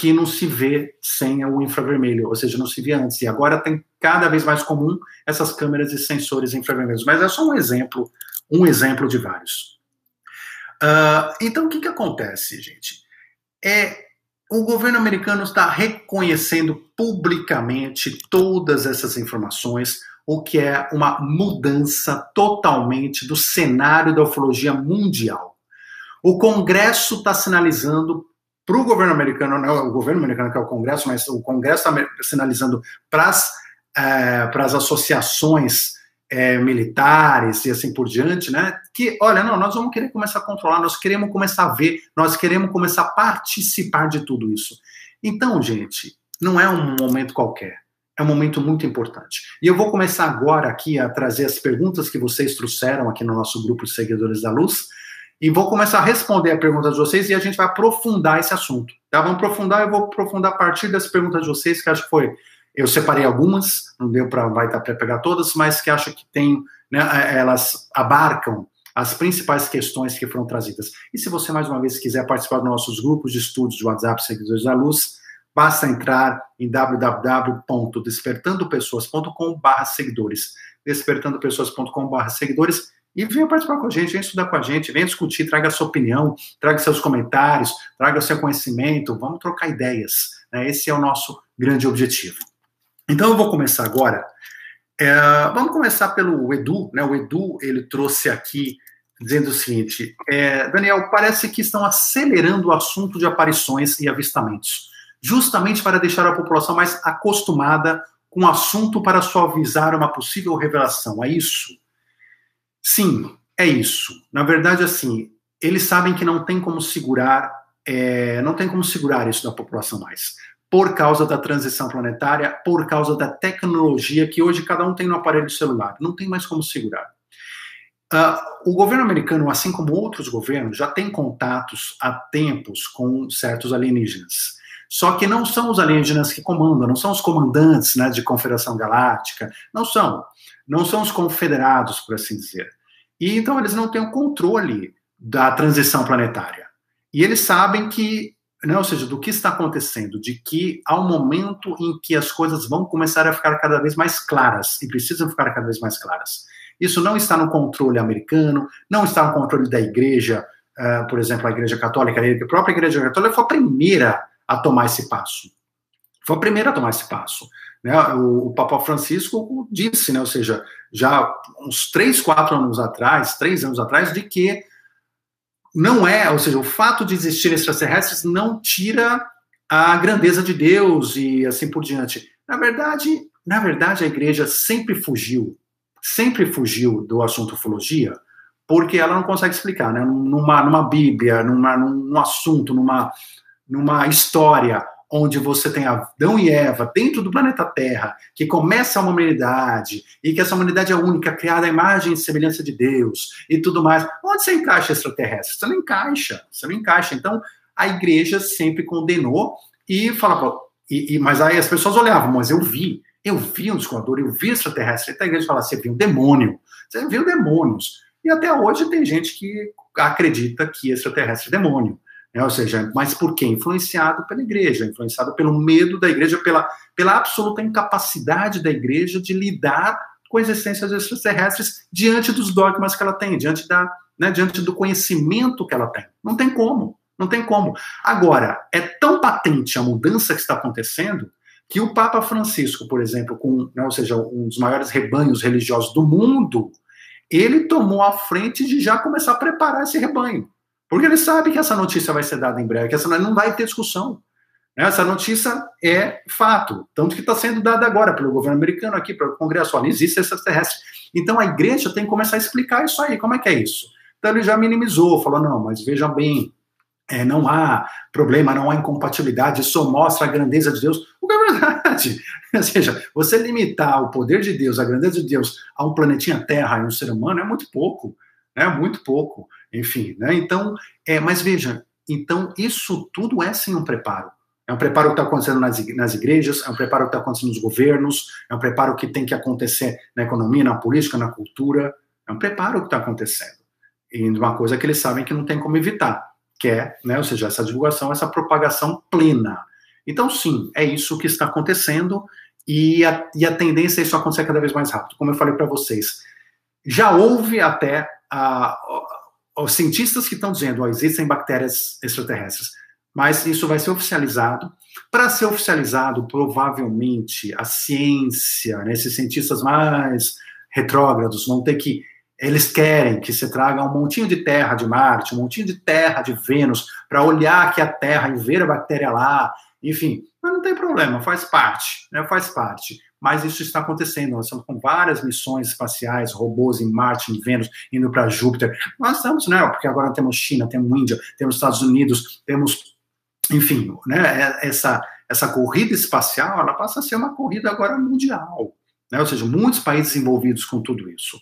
que não se vê sem o infravermelho, ou seja, não se via antes. E agora tem cada vez mais comum essas câmeras e sensores infravermelhos. Mas é só um exemplo, um exemplo de vários. Uh, então, o que, que acontece, gente? É o governo americano está reconhecendo publicamente todas essas informações, o que é uma mudança totalmente do cenário da ufologia mundial. O Congresso está sinalizando para o governo americano, não é o governo americano que é o Congresso, mas o Congresso está sinalizando para as é, associações é, militares e assim por diante, né? Que, olha, não, nós vamos querer começar a controlar, nós queremos começar a ver, nós queremos começar a participar de tudo isso. Então, gente, não é um momento qualquer, é um momento muito importante. E eu vou começar agora aqui a trazer as perguntas que vocês trouxeram aqui no nosso grupo de seguidores da luz e vou começar a responder a pergunta de vocês e a gente vai aprofundar esse assunto. Tá? Vamos aprofundar, eu vou aprofundar a partir das perguntas de vocês, que acho que foi. Eu separei algumas, não deu para vai dar para pegar todas, mas que acho que tem, né, elas abarcam as principais questões que foram trazidas. E se você mais uma vez quiser participar dos nossos grupos de estudos de WhatsApp Seguidores da Luz, basta entrar em www.despertandopessoas.com/seguidores. Despertandopessoas.com/seguidores e venha participar com a gente, venha estudar com a gente, venha discutir, traga sua opinião, traga seus comentários, traga seu conhecimento, vamos trocar ideias. Né? Esse é o nosso grande objetivo. Então eu vou começar agora. É, vamos começar pelo Edu, né? O Edu ele trouxe aqui dizendo o seguinte: é, Daniel, parece que estão acelerando o assunto de aparições e avistamentos, justamente para deixar a população mais acostumada com o assunto para suavizar uma possível revelação. É isso? Sim, é isso. Na verdade, assim, eles sabem que não tem como segurar, é, não tem como segurar isso da população mais, por causa da transição planetária, por causa da tecnologia que hoje cada um tem no aparelho celular. Não tem mais como segurar. Uh, o governo americano, assim como outros governos, já tem contatos há tempos com certos alienígenas. Só que não são os alienígenas que comandam, não são os comandantes né, de Confederação Galáctica, não são. Não são os confederados, por assim dizer. E então eles não têm o controle da transição planetária. E eles sabem que, né, ou seja, do que está acontecendo, de que há um momento em que as coisas vão começar a ficar cada vez mais claras e precisam ficar cada vez mais claras. Isso não está no controle americano, não está no controle da igreja, uh, por exemplo, a igreja católica, a própria igreja católica foi a primeira a tomar esse passo. Foi a primeira a tomar esse passo. Né? O, o Papa Francisco disse, né, ou seja, já uns três, quatro anos atrás, três anos atrás, de que não é, ou seja, o fato de existir extraterrestres não tira a grandeza de Deus e assim por diante. Na verdade, na verdade, a igreja sempre fugiu, sempre fugiu do assunto ufologia, porque ela não consegue explicar, né? Numa, numa Bíblia, numa, num assunto, numa, numa história onde você tem Adão e Eva dentro do planeta Terra, que começa uma humanidade, e que essa humanidade é única, criada à imagem e semelhança de Deus, e tudo mais. Onde você encaixa extraterrestre? Você não encaixa, você não encaixa. Então, a igreja sempre condenou e falava, e, e, mas aí as pessoas olhavam, mas eu vi, eu vi um descoador, eu vi extraterrestre. Então a igreja fala, você viu um demônio, você viu demônios. E até hoje tem gente que acredita que extraterrestre é demônio. Né? Ou seja, mas por quê? Influenciado pela igreja, influenciado pelo medo da igreja, pela, pela absoluta incapacidade da igreja de lidar com as essências extraterrestres diante dos dogmas que ela tem, diante, da, né, diante do conhecimento que ela tem. Não tem como, não tem como. Agora, é tão patente a mudança que está acontecendo que o Papa Francisco, por exemplo, com, né, ou seja, um dos maiores rebanhos religiosos do mundo, ele tomou a frente de já começar a preparar esse rebanho. Porque ele sabe que essa notícia vai ser dada em breve, que essa não vai ter discussão. Né? Essa notícia é fato, tanto que está sendo dada agora pelo governo americano aqui, pelo Congresso. Olha, existe extraterrestre. Então a igreja tem que começar a explicar isso aí. Como é que é isso? Então ele já minimizou, falou: não, mas veja bem, é, não há problema, não há incompatibilidade, isso mostra a grandeza de Deus. O que é verdade. Ou seja, você limitar o poder de Deus, a grandeza de Deus a um planetinha Terra e um ser humano é muito pouco né? Muito pouco, enfim, né? Então, é, mas veja, então isso tudo é sim um preparo. É um preparo que está acontecendo nas, igrejas, é um preparo que está acontecendo nos governos, é um preparo que tem que acontecer na economia, na política, na cultura. É um preparo que está acontecendo. E uma coisa que eles sabem que não tem como evitar, que é, né, ou seja, essa divulgação, essa propagação plena. Então, sim, é isso que está acontecendo e a, e a tendência é isso acontecer cada vez mais rápido. Como eu falei para vocês, já houve até a, os cientistas que estão dizendo, ó, existem bactérias extraterrestres, mas isso vai ser oficializado. Para ser oficializado, provavelmente a ciência, né, esses cientistas mais retrógrados vão ter que eles querem que você traga um montinho de terra de Marte, um montinho de terra de Vênus, para olhar aqui a Terra e ver a bactéria lá, enfim. Mas não tem problema, faz parte, né, faz parte mas isso está acontecendo. Nós estamos com várias missões espaciais, robôs em Marte, em Vênus, indo para Júpiter. Nós estamos, né? Porque agora temos China, temos Índia, temos Estados Unidos, temos, enfim, né? É, essa essa corrida espacial, ela passa a ser uma corrida agora mundial, né? Ou seja, muitos países envolvidos com tudo isso.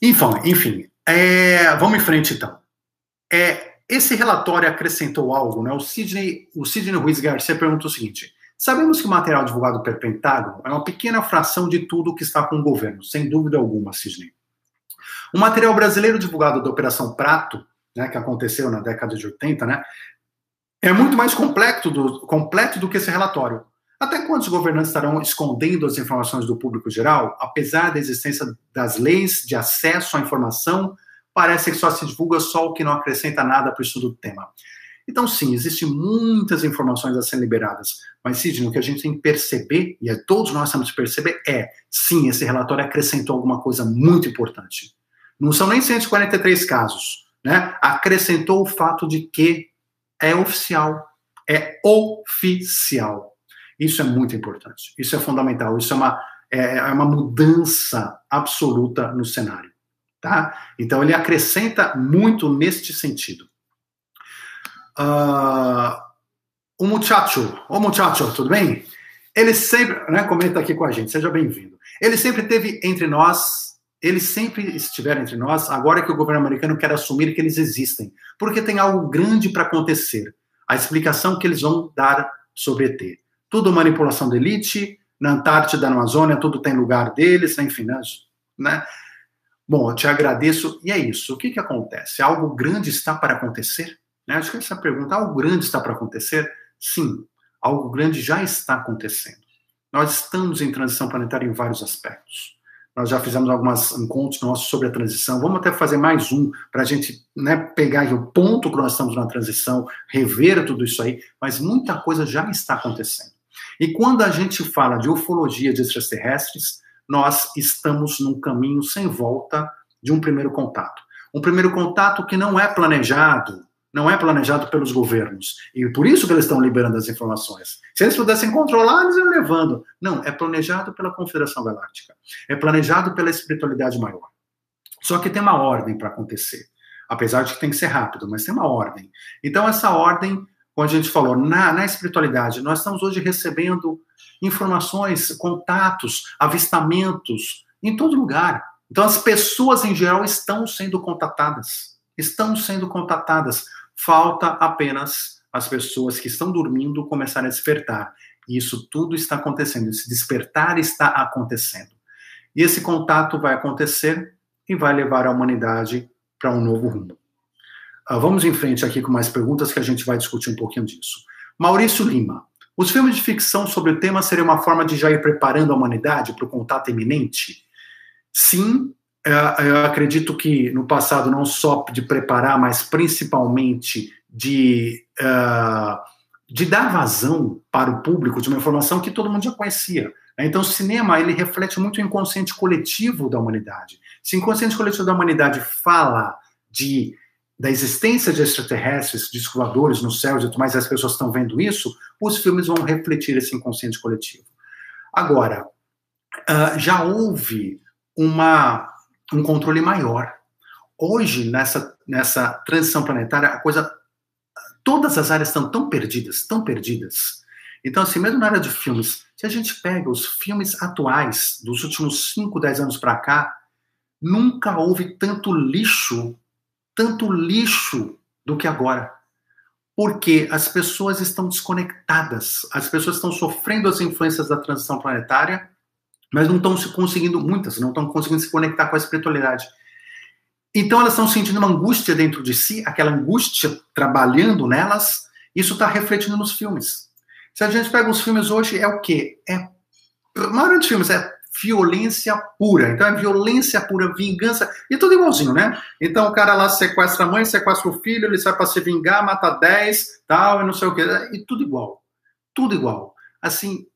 Enfim, enfim, é, vamos em frente então. É, esse relatório acrescentou algo, né? O Sidney, o Sidney Ruiz Garcia perguntou o seguinte: Sabemos que o material divulgado pelo Pentágono é uma pequena fração de tudo que está com o governo, sem dúvida alguma, Sidney. O material brasileiro divulgado da Operação Prato, né, que aconteceu na década de 80, né, é muito mais completo do, completo do que esse relatório. Até quando os governantes estarão escondendo as informações do público geral, apesar da existência das leis de acesso à informação, parece que só se divulga só o que não acrescenta nada para o estudo do tema. Então, sim, existem muitas informações a serem liberadas, mas, Sidney, o que a gente tem que perceber, e é, todos nós temos que perceber, é, sim, esse relatório acrescentou alguma coisa muito importante. Não são nem 143 casos, né? Acrescentou o fato de que é oficial, é oficial. Isso é muito importante, isso é fundamental, isso é uma, é, é uma mudança absoluta no cenário, tá? Então, ele acrescenta muito neste sentido. Uh, o muchacho, o muchacho, tudo bem? Ele sempre, né, comenta aqui com a gente, seja bem-vindo. Ele sempre teve entre nós eles sempre estiveram entre nós, agora que o governo americano quer assumir que eles existem, porque tem algo grande para acontecer. A explicação que eles vão dar sobre ET. Tudo manipulação da elite, na Antártida, na Amazônia, tudo tem lugar deles, enfim, né? né? Bom, eu te agradeço. E é isso. O que, que acontece? Algo grande está para acontecer? Né? Acho que essa pergunta, algo grande está para acontecer? Sim, algo grande já está acontecendo. Nós estamos em transição planetária em vários aspectos. Nós já fizemos alguns encontros nossos sobre a transição. Vamos até fazer mais um para a gente né, pegar o ponto que nós estamos na transição, rever tudo isso aí. Mas muita coisa já está acontecendo. E quando a gente fala de ufologia de extraterrestres, nós estamos num caminho sem volta de um primeiro contato. Um primeiro contato que não é planejado, não é planejado pelos governos. E por isso que eles estão liberando as informações. Se eles pudessem controlar, eles iam levando. Não, é planejado pela Confederação Galáctica. É planejado pela espiritualidade maior. Só que tem uma ordem para acontecer. Apesar de que tem que ser rápido, mas tem uma ordem. Então, essa ordem, como a gente falou, na, na espiritualidade, nós estamos hoje recebendo informações, contatos, avistamentos em todo lugar. Então, as pessoas em geral estão sendo contatadas. Estão sendo contatadas falta apenas as pessoas que estão dormindo começarem a despertar. E isso tudo está acontecendo, esse despertar está acontecendo. E esse contato vai acontecer e vai levar a humanidade para um novo rumo. Uh, vamos em frente aqui com mais perguntas que a gente vai discutir um pouquinho disso. Maurício Lima. Os filmes de ficção sobre o tema seriam uma forma de já ir preparando a humanidade para o contato iminente? Sim, eu acredito que no passado não só de preparar, mas principalmente de, uh, de dar vazão para o público de uma informação que todo mundo já conhecia. Então, o cinema ele reflete muito o inconsciente coletivo da humanidade. Se o inconsciente coletivo da humanidade fala de da existência de extraterrestres, de voadores no céu e tudo mais, as pessoas estão vendo isso, os filmes vão refletir esse inconsciente coletivo. Agora, uh, já houve uma um controle maior. Hoje, nessa, nessa transição planetária, a coisa. Todas as áreas estão tão perdidas, tão perdidas. Então, assim, mesmo na área de filmes, se a gente pega os filmes atuais, dos últimos 5, 10 anos para cá, nunca houve tanto lixo, tanto lixo do que agora. Porque as pessoas estão desconectadas, as pessoas estão sofrendo as influências da transição planetária mas não estão se conseguindo, muitas, não estão conseguindo se conectar com a espiritualidade. Então elas estão sentindo uma angústia dentro de si, aquela angústia trabalhando nelas, isso está refletindo nos filmes. Se a gente pega os filmes hoje, é o quê? É, a maioria dos filmes é violência pura. Então é violência pura, vingança, e tudo igualzinho, né? Então o cara lá sequestra a mãe, sequestra o filho, ele sai para se vingar, mata 10, tal, e não sei o quê. E tudo igual. Tudo igual. Assim,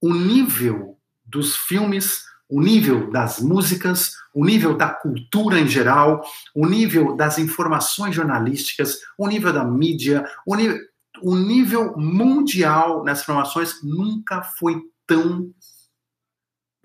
o nível dos filmes, o nível das músicas, o nível da cultura em geral, o nível das informações jornalísticas, o nível da mídia, o nível, o nível mundial nas informações nunca foi tão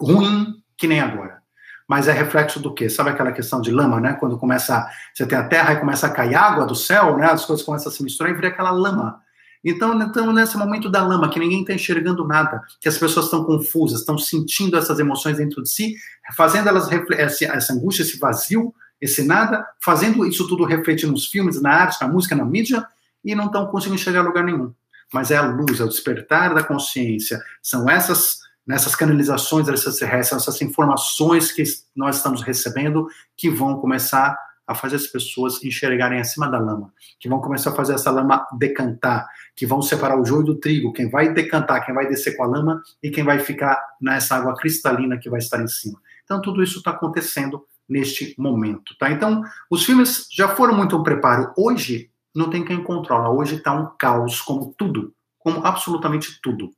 ruim que nem agora. Mas é reflexo do quê? Sabe aquela questão de lama, né? Quando começa, você tem a terra e começa a cair água do céu, né? As coisas começam a se misturar e vira aquela lama. Então, estamos nesse momento da lama, que ninguém está enxergando nada, que as pessoas estão confusas, estão sentindo essas emoções dentro de si, fazendo elas essa angústia, esse vazio, esse nada, fazendo isso tudo refletir nos filmes, na arte, na música, na mídia, e não estão conseguindo a lugar nenhum. Mas é a luz, é o despertar da consciência, são essas nessas canalizações extraterrestres, essas informações que nós estamos recebendo que vão começar a fazer as pessoas enxergarem acima da lama, que vão começar a fazer essa lama decantar, que vão separar o joio do trigo, quem vai decantar, quem vai descer com a lama e quem vai ficar nessa água cristalina que vai estar em cima. Então, tudo isso está acontecendo neste momento, tá? Então, os filmes já foram muito um preparo. Hoje, não tem quem controla. Hoje está um caos, como tudo, como absolutamente tudo.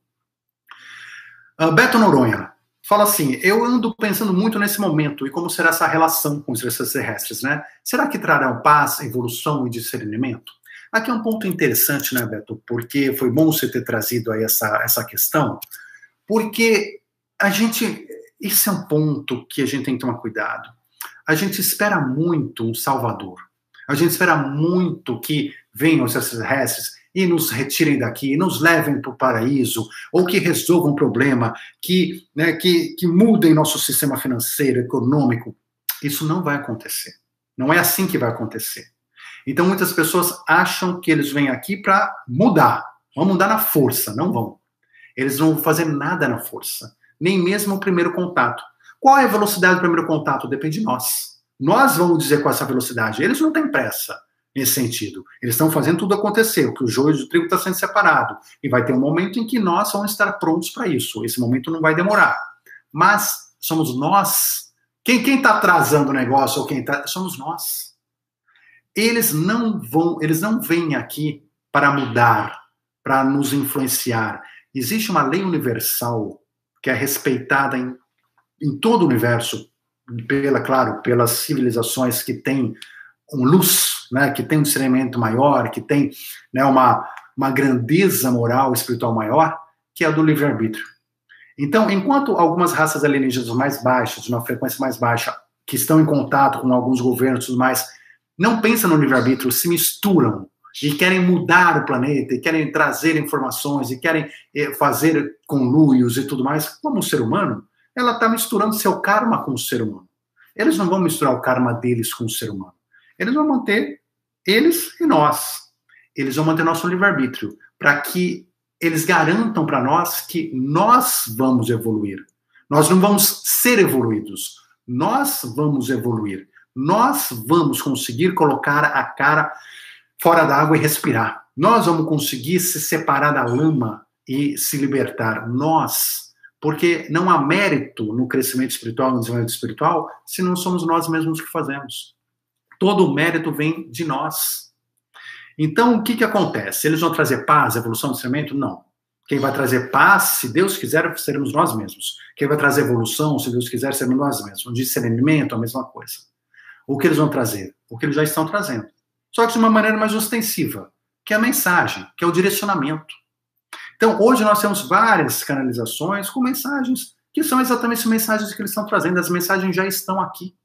Uh, Beto Noronha, fala assim: eu ando pensando muito nesse momento e como será essa relação com os extraterrestres, né? Será que trarão paz, evolução e discernimento? Aqui é um ponto interessante, né, Beto? Porque foi bom você ter trazido aí essa, essa questão, porque a gente. Esse é um ponto que a gente tem que tomar cuidado. A gente espera muito um Salvador. A gente espera muito que venham os extraterrestres e nos retirem daqui, nos levem para o paraíso, ou que resolvam um problema, que, né, que, que mudem nosso sistema financeiro, econômico, Isso não vai acontecer. Não é assim que vai acontecer. Então muitas pessoas acham que eles vêm aqui para mudar. Vão mudar na força, não vão. Eles não vão fazer nada na força, nem mesmo o primeiro contato. Qual é a velocidade do primeiro contato? Depende de nós. Nós vamos dizer qual é essa velocidade. Eles não têm pressa nesse sentido. Eles estão fazendo tudo acontecer, o que o joio do trigo está sendo separado. E vai ter um momento em que nós vamos estar prontos para isso. Esse momento não vai demorar. Mas somos nós. Quem está atrasando o negócio ou quem está. Somos nós. Eles não vão, eles não vêm aqui para mudar, para nos influenciar. Existe uma lei universal que é respeitada em, em todo o universo, pela, claro, pelas civilizações que têm um luz, né, que tem um discernimento maior, que tem né, uma, uma grandeza moral espiritual maior, que é a do livre-arbítrio. Então, enquanto algumas raças alienígenas mais baixas, de uma frequência mais baixa, que estão em contato com alguns governos mais, não pensam no livre-arbítrio, se misturam e querem mudar o planeta, e querem trazer informações, e querem eh, fazer conluios e tudo mais, como um ser humano, ela está misturando seu karma com o ser humano. Eles não vão misturar o karma deles com o ser humano. Eles vão manter eles e nós. Eles vão manter nosso livre-arbítrio, para que eles garantam para nós que nós vamos evoluir. Nós não vamos ser evoluídos, nós vamos evoluir. Nós vamos conseguir colocar a cara fora da água e respirar. Nós vamos conseguir se separar da lama e se libertar. Nós. Porque não há mérito no crescimento espiritual, no desenvolvimento espiritual, se não somos nós mesmos que fazemos. Todo o mérito vem de nós. Então, o que, que acontece? Eles vão trazer paz, evolução do discernimento? Não. Quem vai trazer paz, se Deus quiser, seremos nós mesmos. Quem vai trazer evolução, se Deus quiser, seremos nós mesmos. Discernimento, a mesma coisa. O que eles vão trazer? O que eles já estão trazendo. Só que de uma maneira mais ostensiva, que é a mensagem, que é o direcionamento. Então, hoje nós temos várias canalizações com mensagens que são exatamente as mensagens que eles estão trazendo. As mensagens já estão aqui.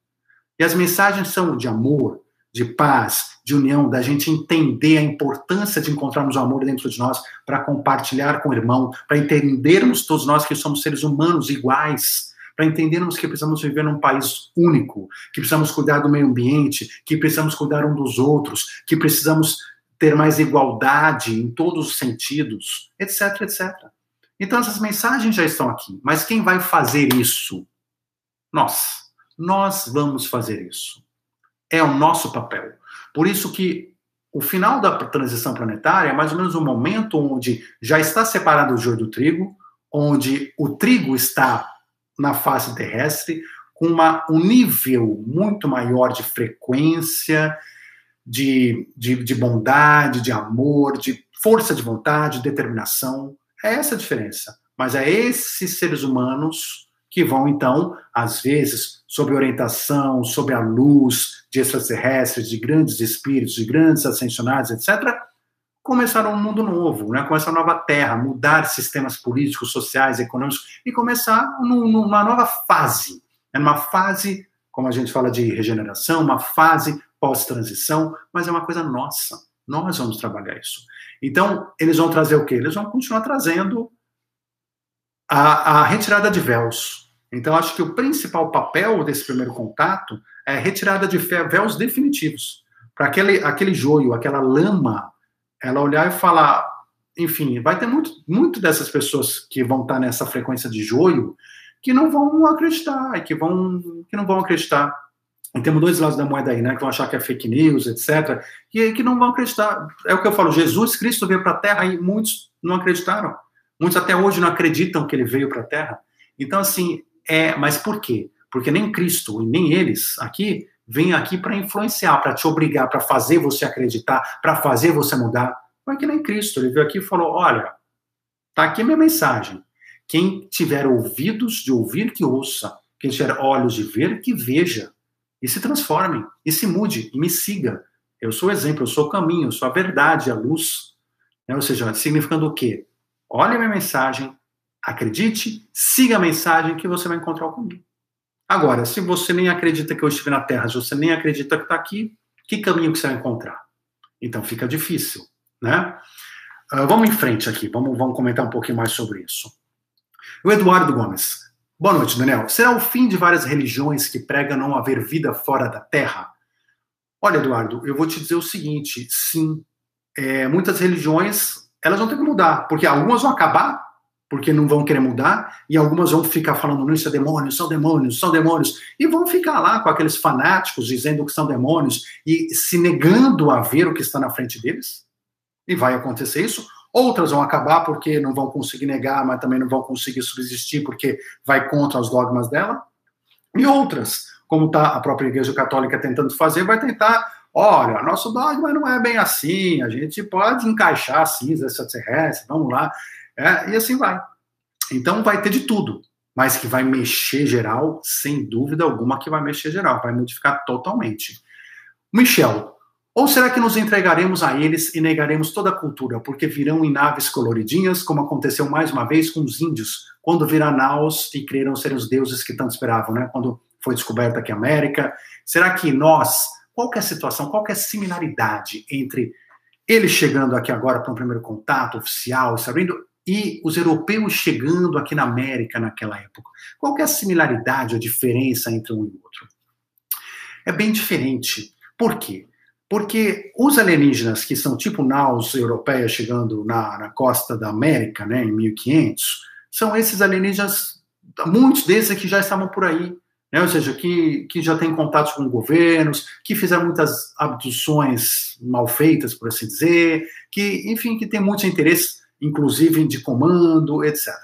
E as mensagens são de amor, de paz, de união, da gente entender a importância de encontrarmos o amor dentro de nós para compartilhar com o irmão, para entendermos todos nós que somos seres humanos iguais, para entendermos que precisamos viver num país único, que precisamos cuidar do meio ambiente, que precisamos cuidar um dos outros, que precisamos ter mais igualdade em todos os sentidos, etc, etc. Então essas mensagens já estão aqui, mas quem vai fazer isso? Nós. Nós vamos fazer isso. É o nosso papel. Por isso que o final da transição planetária é mais ou menos um momento onde já está separado o joio do trigo, onde o trigo está na face terrestre com uma, um nível muito maior de frequência, de, de, de bondade, de amor, de força de vontade, determinação. É essa a diferença. Mas é esses seres humanos que vão, então, às vezes, sob orientação, sob a luz de extraterrestres, de grandes espíritos, de grandes ascensionados, etc., começar um mundo novo, né? começar uma nova terra, mudar sistemas políticos, sociais, econômicos e começar numa nova fase, é uma fase, como a gente fala de regeneração, uma fase pós-transição, mas é uma coisa nossa. Nós vamos trabalhar isso. Então, eles vão trazer o quê? Eles vão continuar trazendo a, a retirada de véus, então, acho que o principal papel desse primeiro contato é retirada de véus definitivos. Para aquele, aquele joio, aquela lama, ela olhar e falar. Enfim, vai ter muito, muito dessas pessoas que vão estar nessa frequência de joio que não vão acreditar, que, vão, que não vão acreditar. E temos dois lados da moeda aí, né? Que vão achar que é fake news, etc. E que não vão acreditar. É o que eu falo: Jesus Cristo veio para a Terra e muitos não acreditaram. Muitos até hoje não acreditam que ele veio para a Terra. Então, assim, é, mas por quê? Porque nem Cristo e nem eles aqui vêm aqui para influenciar, para te obrigar, para fazer você acreditar, para fazer você mudar. Não é que nem Cristo. Ele veio aqui e falou: olha, tá aqui a minha mensagem. Quem tiver ouvidos de ouvir, que ouça. Quem tiver olhos de ver, que veja. E se transforme, e se mude, e me siga. Eu sou o exemplo, eu sou o caminho, eu sou a verdade, a luz. Né? Ou seja, significando o quê? Olha a minha mensagem, Acredite, siga a mensagem que você vai encontrar o caminho. Agora, se você nem acredita que eu estive na Terra, se você nem acredita que está aqui, que caminho que você vai encontrar? Então fica difícil, né? Uh, vamos em frente aqui, vamos, vamos comentar um pouquinho mais sobre isso. O Eduardo Gomes, Boa noite, Daniel. Será o fim de várias religiões que pregam não haver vida fora da Terra? Olha, Eduardo, eu vou te dizer o seguinte: sim, é, muitas religiões elas vão ter que mudar, porque algumas vão acabar porque não vão querer mudar, e algumas vão ficar falando, não, isso é demônios, são demônios, são demônios, e vão ficar lá com aqueles fanáticos dizendo que são demônios e se negando a ver o que está na frente deles. E vai acontecer isso. Outras vão acabar porque não vão conseguir negar, mas também não vão conseguir subsistir porque vai contra os dogmas dela. E outras, como está a própria Igreja Católica tentando fazer, vai tentar olha, nosso dogma não é bem assim, a gente pode encaixar cinza extraterrestre, vamos lá, é, e assim vai. Então vai ter de tudo, mas que vai mexer geral, sem dúvida alguma que vai mexer geral, vai modificar totalmente. Michel, ou será que nos entregaremos a eles e negaremos toda a cultura, porque virão em naves coloridinhas, como aconteceu mais uma vez com os índios, quando viram naus e creram ser os deuses que tanto esperavam, né? Quando foi descoberta aqui a América. Será que nós qual é a situação, qual é a similaridade entre ele chegando aqui agora para um primeiro contato oficial, sabendo, e os europeus chegando aqui na América naquela época? Qual é a similaridade, a diferença entre um e outro? É bem diferente. Por quê? Porque os alienígenas, que são tipo naus europeias chegando na, na costa da América, né, em 1500, são esses alienígenas, muitos desses que já estavam por aí, né? ou seja, que, que já tem contatos com governos, que fizeram muitas abduções mal feitas, por assim dizer, que, enfim, que tem muitos interesses, inclusive de comando, etc.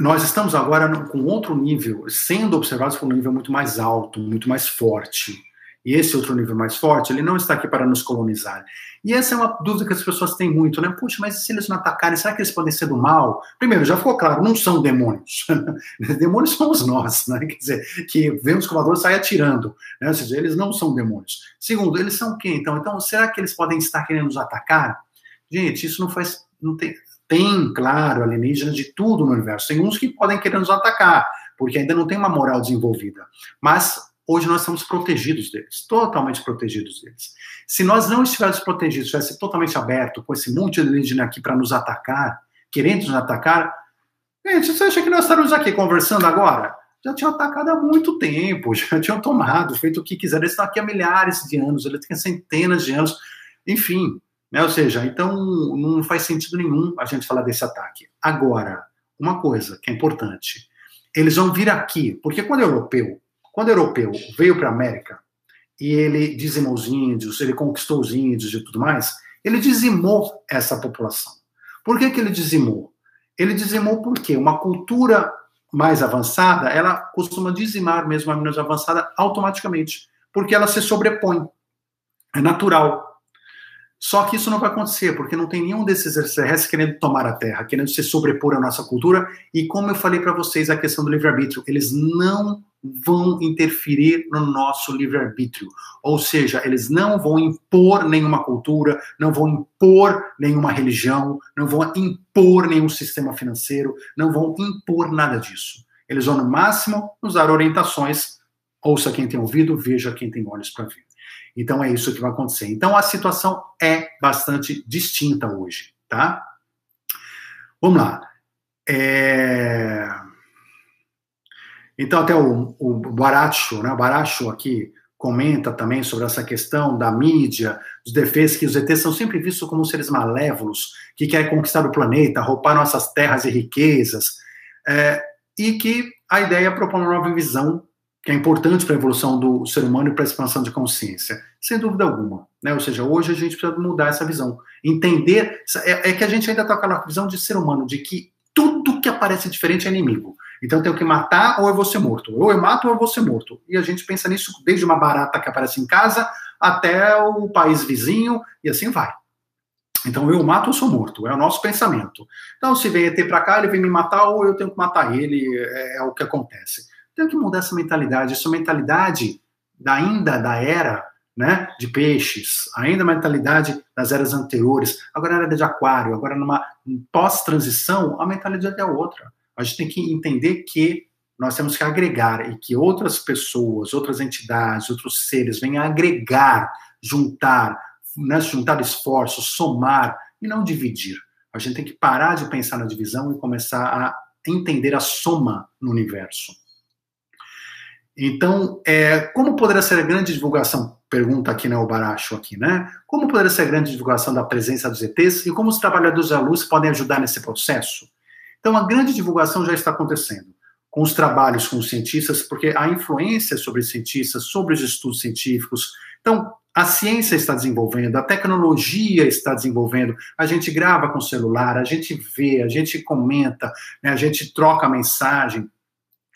Nós estamos agora com outro nível, sendo observados por um nível muito mais alto, muito mais forte. E esse outro nível mais forte, ele não está aqui para nos colonizar. E essa é uma dúvida que as pessoas têm muito, né? Puxa, mas se eles não atacarem, será que eles podem ser do mal? Primeiro, já ficou claro, não são demônios. demônios somos nós, né? Quer dizer, que vemos que o voador sai atirando, né? Ou seja, eles não são demônios. Segundo, eles são quem? Então, então, será que eles podem estar querendo nos atacar? Gente, isso não faz. Não tem, tem, claro, alienígenas de tudo no universo. Tem uns que podem querer nos atacar, porque ainda não tem uma moral desenvolvida. Mas hoje nós estamos protegidos deles, totalmente protegidos deles. Se nós não estivéssemos protegidos, estivesse totalmente aberto, com esse monte de alienígena aqui para nos atacar, querendo nos atacar, gente, você acha que nós estamos aqui conversando agora? Já tinham atacado há muito tempo, já tinham tomado, feito o que quiseram. Eles estão aqui há milhares de anos, eles têm centenas de anos, enfim. Né? Ou seja, então não faz sentido nenhum a gente falar desse ataque. Agora, uma coisa que é importante: eles vão vir aqui, porque quando é europeu, quando o europeu veio para a América e ele dizimou os índios, ele conquistou os índios e tudo mais, ele dizimou essa população. Por que, que ele dizimou? Ele dizimou porque uma cultura mais avançada, ela costuma dizimar mesmo a menos avançada automaticamente, porque ela se sobrepõe. É natural. Só que isso não vai acontecer, porque não tem nenhum desses extraterrestres querendo tomar a Terra, querendo se sobrepor à nossa cultura. E como eu falei para vocês, a questão do livre-arbítrio, eles não vão interferir no nosso livre-arbítrio. Ou seja, eles não vão impor nenhuma cultura, não vão impor nenhuma religião, não vão impor nenhum sistema financeiro, não vão impor nada disso. Eles vão, no máximo, nos dar orientações. Ouça quem tem ouvido, veja quem tem olhos para ver. Então é isso que vai acontecer. Então a situação é bastante distinta hoje, tá? Vamos lá. É... Então, até o, o Baracho, né, Baracho aqui comenta também sobre essa questão da mídia, os defeitos que os ETs são sempre vistos como seres malévolos, que querem conquistar o planeta, roubar nossas terras e riquezas, é, e que a ideia propõe uma nova visão que é importante para a evolução do ser humano e para a expansão de consciência, sem dúvida alguma. Né? Ou seja, hoje a gente precisa mudar essa visão, entender, é, é que a gente ainda está com aquela visão de ser humano, de que tudo que aparece diferente é inimigo. Então tenho que matar ou eu vou ser morto. Ou eu mato ou eu vou ser morto. E a gente pensa nisso desde uma barata que aparece em casa até o país vizinho e assim vai. Então eu mato ou sou morto, é o nosso pensamento. Então se vem ET para cá, ele vem me matar ou eu tenho que matar ele, é, é o que acontece. Tem que mudar essa mentalidade, essa mentalidade da, ainda da era né, de peixes, ainda a mentalidade das eras anteriores, agora era de aquário, agora numa pós-transição, a mentalidade é outra a gente tem que entender que nós temos que agregar e que outras pessoas, outras entidades, outros seres venham agregar, juntar, né, juntar esforços, somar e não dividir. A gente tem que parar de pensar na divisão e começar a entender a soma no universo. Então, é, como poderia ser a grande divulgação? Pergunta aqui, né, o Baracho aqui, né? Como poderia ser a grande divulgação da presença dos ETs e como os trabalhadores da luz podem ajudar nesse processo? Então, a grande divulgação já está acontecendo com os trabalhos com os cientistas, porque a influência sobre os cientistas, sobre os estudos científicos. Então, a ciência está desenvolvendo, a tecnologia está desenvolvendo, a gente grava com o celular, a gente vê, a gente comenta, né, a gente troca mensagem,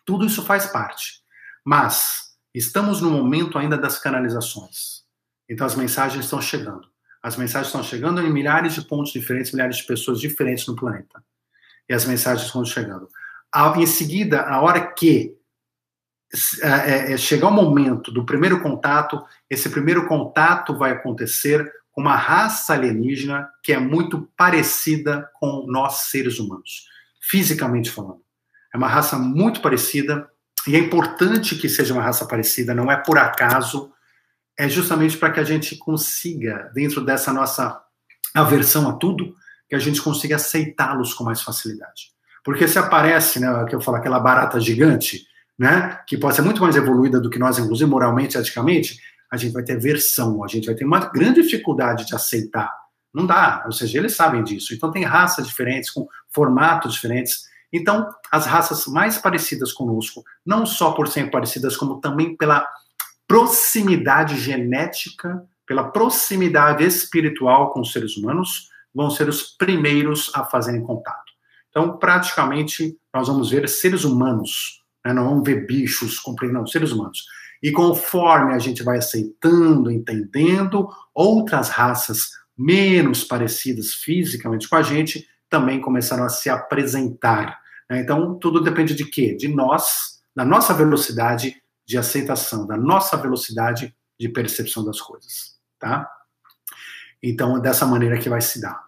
tudo isso faz parte. Mas estamos no momento ainda das canalizações. Então as mensagens estão chegando. As mensagens estão chegando em milhares de pontos diferentes, milhares de pessoas diferentes no planeta. E as mensagens estão chegando. Em seguida, a hora que é, é, chegar o momento do primeiro contato, esse primeiro contato vai acontecer com uma raça alienígena que é muito parecida com nós seres humanos, fisicamente falando. É uma raça muito parecida, e é importante que seja uma raça parecida, não é por acaso, é justamente para que a gente consiga, dentro dessa nossa aversão a tudo, que a gente consiga aceitá-los com mais facilidade. Porque se aparece, né, que eu falo, aquela barata gigante, né, que pode ser muito mais evoluída do que nós, inclusive moralmente, eticamente, a gente vai ter versão, a gente vai ter uma grande dificuldade de aceitar. Não dá, ou seja, eles sabem disso. Então tem raças diferentes, com formatos diferentes, então, as raças mais parecidas conosco, não só por serem parecidas, como também pela proximidade genética, pela proximidade espiritual com os seres humanos, vão ser os primeiros a fazerem contato. Então, praticamente, nós vamos ver seres humanos, né? não vamos ver bichos, não, seres humanos. E conforme a gente vai aceitando, entendendo, outras raças menos parecidas fisicamente com a gente também começaram a se apresentar. Né? Então, tudo depende de quê? De nós, da nossa velocidade de aceitação, da nossa velocidade de percepção das coisas, tá? Então, é dessa maneira que vai se dar.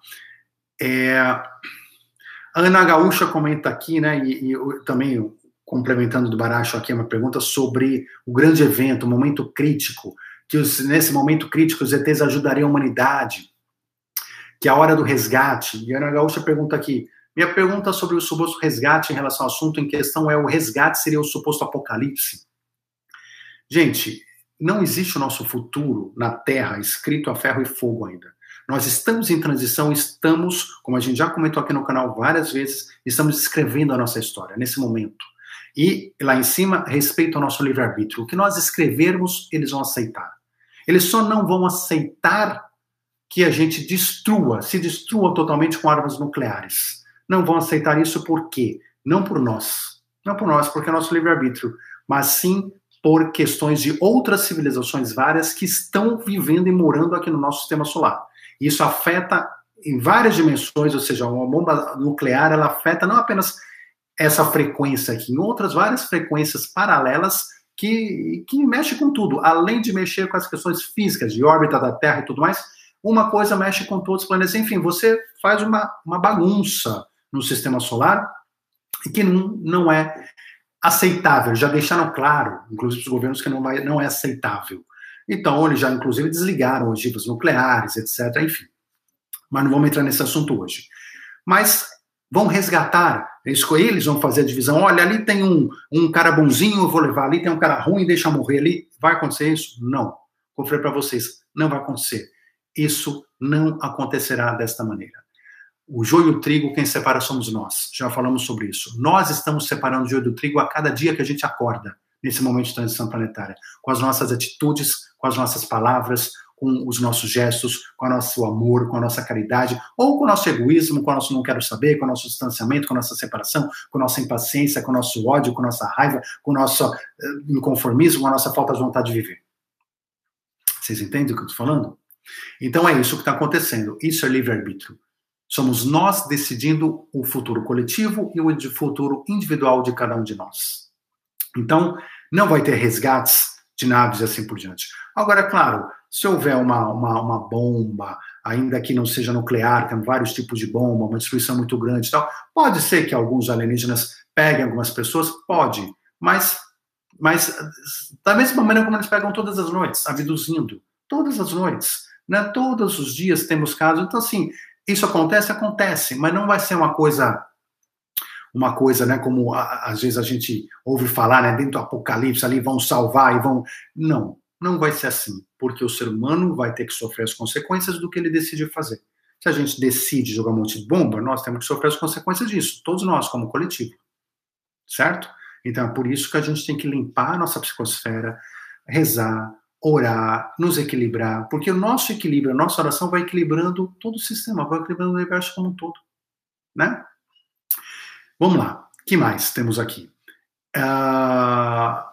É, Ana Gaúcha comenta aqui, né, e, e também complementando do Baracho aqui, uma pergunta sobre o grande evento, o momento crítico, que os, nesse momento crítico os ETs ajudariam a humanidade, que é a hora do resgate. E Ana Gaúcha pergunta aqui: minha pergunta sobre o suposto resgate em relação ao assunto em questão é: o resgate seria o suposto apocalipse? Gente, não existe o nosso futuro na Terra escrito a ferro e fogo ainda. Nós estamos em transição, estamos, como a gente já comentou aqui no canal várias vezes, estamos escrevendo a nossa história nesse momento. E lá em cima, respeito ao nosso livre-arbítrio. O que nós escrevermos, eles vão aceitar. Eles só não vão aceitar que a gente destrua, se destrua totalmente com armas nucleares. Não vão aceitar isso por quê? Não por nós. Não por nós, porque é nosso livre-arbítrio, mas sim por questões de outras civilizações várias que estão vivendo e morando aqui no nosso sistema solar. Isso afeta em várias dimensões, ou seja, uma bomba nuclear, ela afeta não apenas essa frequência aqui, em outras várias frequências paralelas que, que mexe com tudo, além de mexer com as questões físicas, de órbita da Terra e tudo mais, uma coisa mexe com todos os planetas. Enfim, você faz uma, uma bagunça no sistema solar e que não, não é aceitável. Já deixaram claro, inclusive os governos, que não, vai, não é aceitável. Então, eles já, inclusive, desligaram ogivas nucleares, etc. Enfim. Mas não vamos entrar nesse assunto hoje. Mas vão resgatar, eles vão fazer a divisão. Olha, ali tem um, um cara bonzinho, eu vou levar ali, tem um cara ruim, deixa morrer ali. Vai acontecer isso? Não. Falar para vocês, não vai acontecer. Isso não acontecerá desta maneira. O joio e o trigo, quem separa somos nós. Já falamos sobre isso. Nós estamos separando o joio do trigo a cada dia que a gente acorda nesse momento de transição planetária, com as nossas atitudes, com as nossas palavras, com os nossos gestos, com o nosso amor, com a nossa caridade, ou com o nosso egoísmo, com o nosso não quero saber, com o nosso distanciamento, com a nossa separação, com a nossa impaciência, com o nosso ódio, com a nossa raiva, com o nosso eh, inconformismo, com a nossa falta de vontade de viver. Vocês entendem o que eu estou falando? Então é isso que está acontecendo. Isso é livre-arbítrio. Somos nós decidindo o futuro coletivo e o futuro individual de cada um de nós. Então, não vai ter resgates de naves e assim por diante. Agora, claro, se houver uma, uma, uma bomba, ainda que não seja nuclear, tem vários tipos de bomba, uma destruição muito grande e tal, pode ser que alguns alienígenas peguem algumas pessoas? Pode, mas, mas da mesma maneira como eles pegam todas as noites, abduzindo, todas as noites. Né? Todos os dias temos casos. Então, assim, isso acontece? Acontece, mas não vai ser uma coisa uma coisa, né, como a, às vezes a gente ouve falar, né, dentro do apocalipse ali vão salvar e vão. Não, não vai ser assim, porque o ser humano vai ter que sofrer as consequências do que ele decide fazer. Se a gente decide jogar um monte de bomba, nós temos que sofrer as consequências disso, todos nós, como coletivo. Certo? Então é por isso que a gente tem que limpar a nossa psicosfera, rezar, orar, nos equilibrar, porque o nosso equilíbrio, a nossa oração vai equilibrando todo o sistema, vai equilibrando o universo como um todo, né? Vamos lá, que mais temos aqui? Uh,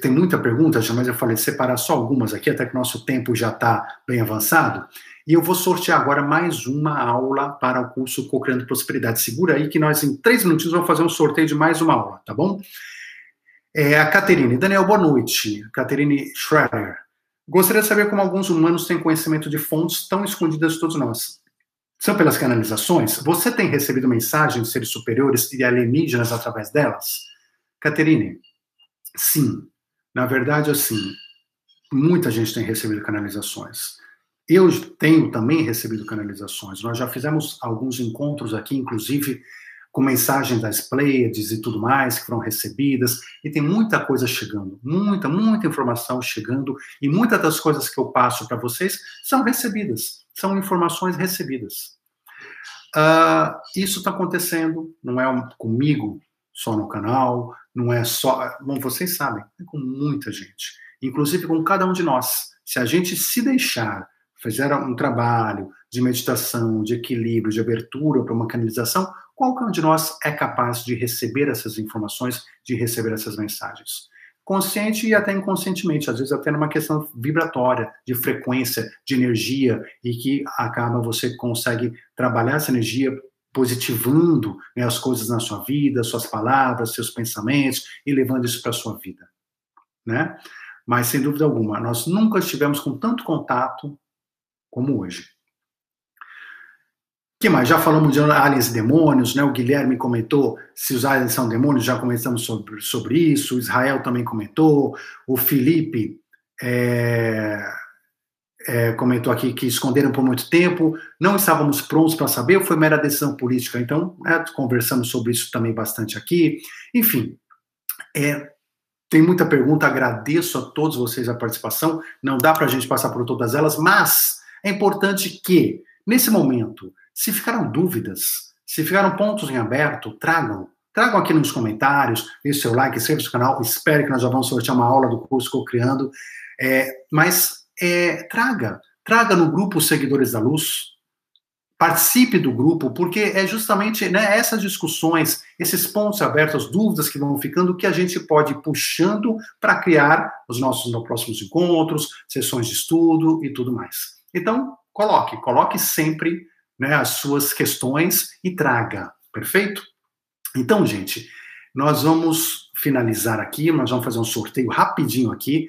tem muita pergunta, mas eu falei separar só algumas aqui, até que nosso tempo já está bem avançado. E eu vou sortear agora mais uma aula para o curso Co-Criando Prosperidade. Segura aí que nós, em três minutinhos, vamos fazer um sorteio de mais uma aula, tá bom? É, a Caterine. Daniel, boa noite. Caterine Schroeder. Gostaria de saber como alguns humanos têm conhecimento de fontes tão escondidas de todos nós. São pelas canalizações? Você tem recebido mensagens de seres superiores e alienígenas através delas? Caterine, sim. Na verdade, assim, muita gente tem recebido canalizações. Eu tenho também recebido canalizações. Nós já fizemos alguns encontros aqui, inclusive com mensagens das Pleiades e tudo mais que foram recebidas, e tem muita coisa chegando, muita, muita informação chegando, e muitas das coisas que eu passo para vocês são recebidas, são informações recebidas. Uh, isso está acontecendo, não é comigo só no canal, não é só. Bom, vocês sabem, é com muita gente, inclusive com cada um de nós. Se a gente se deixar fazer um trabalho de meditação, de equilíbrio, de abertura para uma canalização, qualquer um de nós é capaz de receber essas informações, de receber essas mensagens. Consciente e até inconscientemente, às vezes até numa questão vibratória, de frequência, de energia, e que acaba você consegue trabalhar essa energia positivando né, as coisas na sua vida, suas palavras, seus pensamentos e levando isso para a sua vida, né? Mas sem dúvida alguma, nós nunca estivemos com tanto contato como hoje. Que mais? Já falamos de aliens e demônios, né? O Guilherme comentou se os aliens são demônios, já começamos sobre, sobre isso. O Israel também comentou. O Felipe é, é, comentou aqui que esconderam por muito tempo, não estávamos prontos para saber, foi mera decisão política? Então, né, conversamos sobre isso também bastante aqui. Enfim, é, tem muita pergunta, agradeço a todos vocês a participação. Não dá para a gente passar por todas elas, mas é importante que, nesse momento, se ficaram dúvidas, se ficaram pontos em aberto, tragam. Tragam aqui nos comentários, deixe seu like, inscreva-se no canal. Espero que nós já vamos sortear uma aula do curso Co-Criando. É, mas é, traga, traga no grupo Seguidores da Luz, participe do grupo, porque é justamente né, essas discussões, esses pontos abertos, dúvidas que vão ficando, que a gente pode ir puxando para criar os nossos próximos encontros, sessões de estudo e tudo mais. Então, coloque, coloque sempre né, as suas questões e traga, perfeito? Então, gente, nós vamos finalizar aqui, nós vamos fazer um sorteio rapidinho aqui.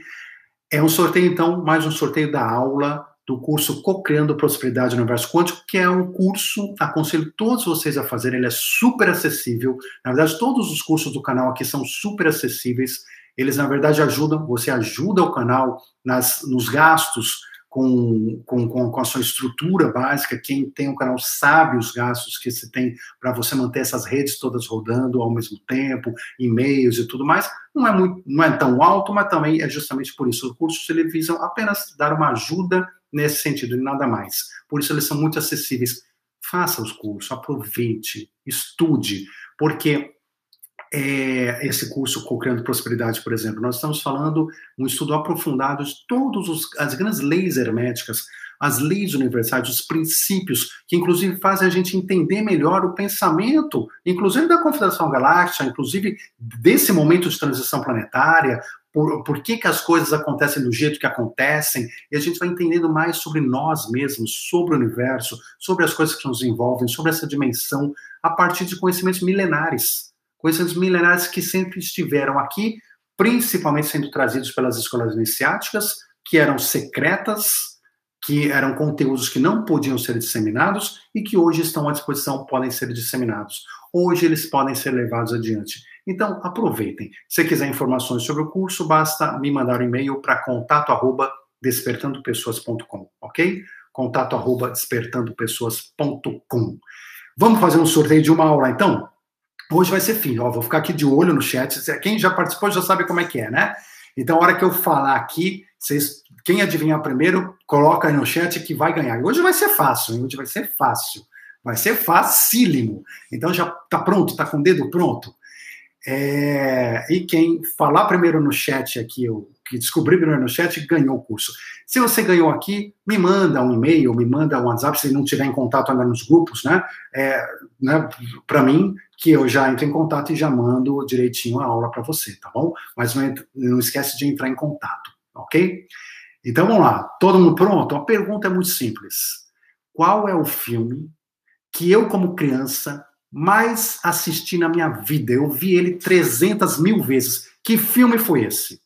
É um sorteio, então, mais um sorteio da aula do curso Co-Criando Prosperidade no Universo Quântico, que é um curso, aconselho todos vocês a fazerem, ele é super acessível. Na verdade, todos os cursos do canal aqui são super acessíveis. Eles, na verdade, ajudam, você ajuda o canal nas, nos gastos com, com, com, a sua estrutura básica, quem tem o um canal sabe os gastos que se tem para você manter essas redes todas rodando ao mesmo tempo, e-mails e tudo mais, não é, muito, não é tão alto, mas também é justamente por isso. Os cursos eles visam apenas dar uma ajuda nesse sentido e nada mais. Por isso eles são muito acessíveis. Faça os cursos, aproveite, estude, porque é, esse curso Co-Criando Prosperidade, por exemplo. Nós estamos falando um estudo aprofundado de todas as grandes leis herméticas, as leis universais, os princípios, que inclusive fazem a gente entender melhor o pensamento, inclusive da Confederação Galáctica, inclusive desse momento de transição planetária, por, por que, que as coisas acontecem do jeito que acontecem, e a gente vai entendendo mais sobre nós mesmos, sobre o universo, sobre as coisas que nos envolvem, sobre essa dimensão, a partir de conhecimentos milenares conhecimentos milenares que sempre estiveram aqui, principalmente sendo trazidos pelas escolas iniciáticas, que eram secretas, que eram conteúdos que não podiam ser disseminados e que hoje estão à disposição, podem ser disseminados. Hoje eles podem ser levados adiante. Então, aproveitem. Se quiser informações sobre o curso, basta me mandar um e-mail para contato arroba despertandopessoas.com, ok? Contato arroba despertandopessoas.com. Vamos fazer um sorteio de uma aula, então? Hoje vai ser fim, ó, vou ficar aqui de olho no chat. Quem já participou já sabe como é que é, né? Então, a hora que eu falar aqui, vocês, quem adivinhar primeiro, coloca aí no chat que vai ganhar. Hoje vai ser fácil, hoje vai ser fácil. Vai ser facílimo. Então, já tá pronto? Tá com o dedo pronto? É, e quem falar primeiro no chat aqui, o que descobrir primeiro no chat, ganhou o curso. Se você ganhou aqui, me manda um e-mail, me manda um WhatsApp, se não tiver em contato ainda nos grupos, né? É, né para mim, que eu já entro em contato e já mando direitinho a aula para você, tá bom? Mas não, não esquece de entrar em contato, ok? Então vamos lá, todo mundo pronto? A pergunta é muito simples. Qual é o filme que eu, como criança, mais assisti na minha vida? Eu vi ele 300 mil vezes. Que filme foi esse?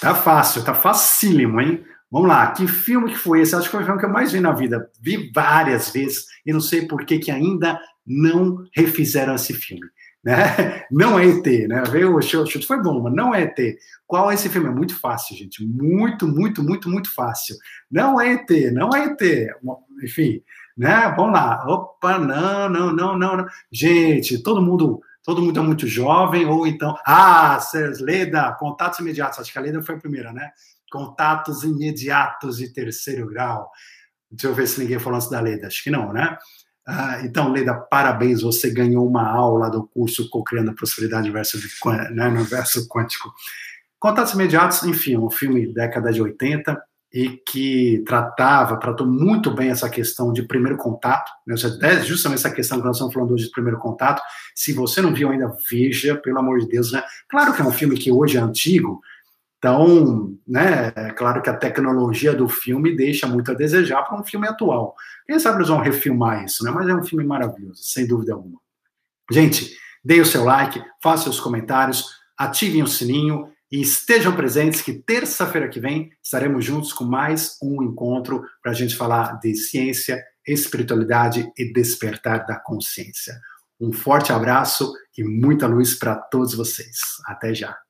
Tá fácil, tá facílimo, hein? Vamos lá, que filme que foi esse? Acho que foi o filme que eu mais vi na vida. Vi várias vezes e não sei por que, que ainda não refizeram esse filme. Né? Não é ET, né? Veio o chute foi bom, mas não é ET. Qual é esse filme? É muito fácil, gente. Muito, muito, muito, muito fácil. Não é ET, não é ET. Enfim, né? Vamos lá. Opa, não, não, não, não, não. Gente, todo mundo, todo mundo é muito jovem, ou então. Ah, Leda, contatos imediatos. Acho que a Leda foi a primeira, né? Contatos imediatos de terceiro grau. Deixa eu ver se ninguém falou antes da Leda. Acho que não, né? Ah, então, Leda, parabéns, você ganhou uma aula do curso Co-Criando a Prosperidade verso, né, no verso quântico. Contatos Imediatos, enfim, um filme década de 80 e que tratava, tratou muito bem essa questão de primeiro contato, né, justamente essa questão que nós estamos falando hoje de primeiro contato. Se você não viu ainda, veja, pelo amor de Deus, né? Claro que é um filme que hoje é antigo, então, né, é claro que a tecnologia do filme deixa muito a desejar para um filme atual. Quem sabe eles vão refilmar isso, né? Mas é um filme maravilhoso, sem dúvida alguma. Gente, deem o seu like, façam os comentários, ativem o sininho e estejam presentes que terça-feira que vem estaremos juntos com mais um encontro para a gente falar de ciência, espiritualidade e despertar da consciência. Um forte abraço e muita luz para todos vocês. Até já.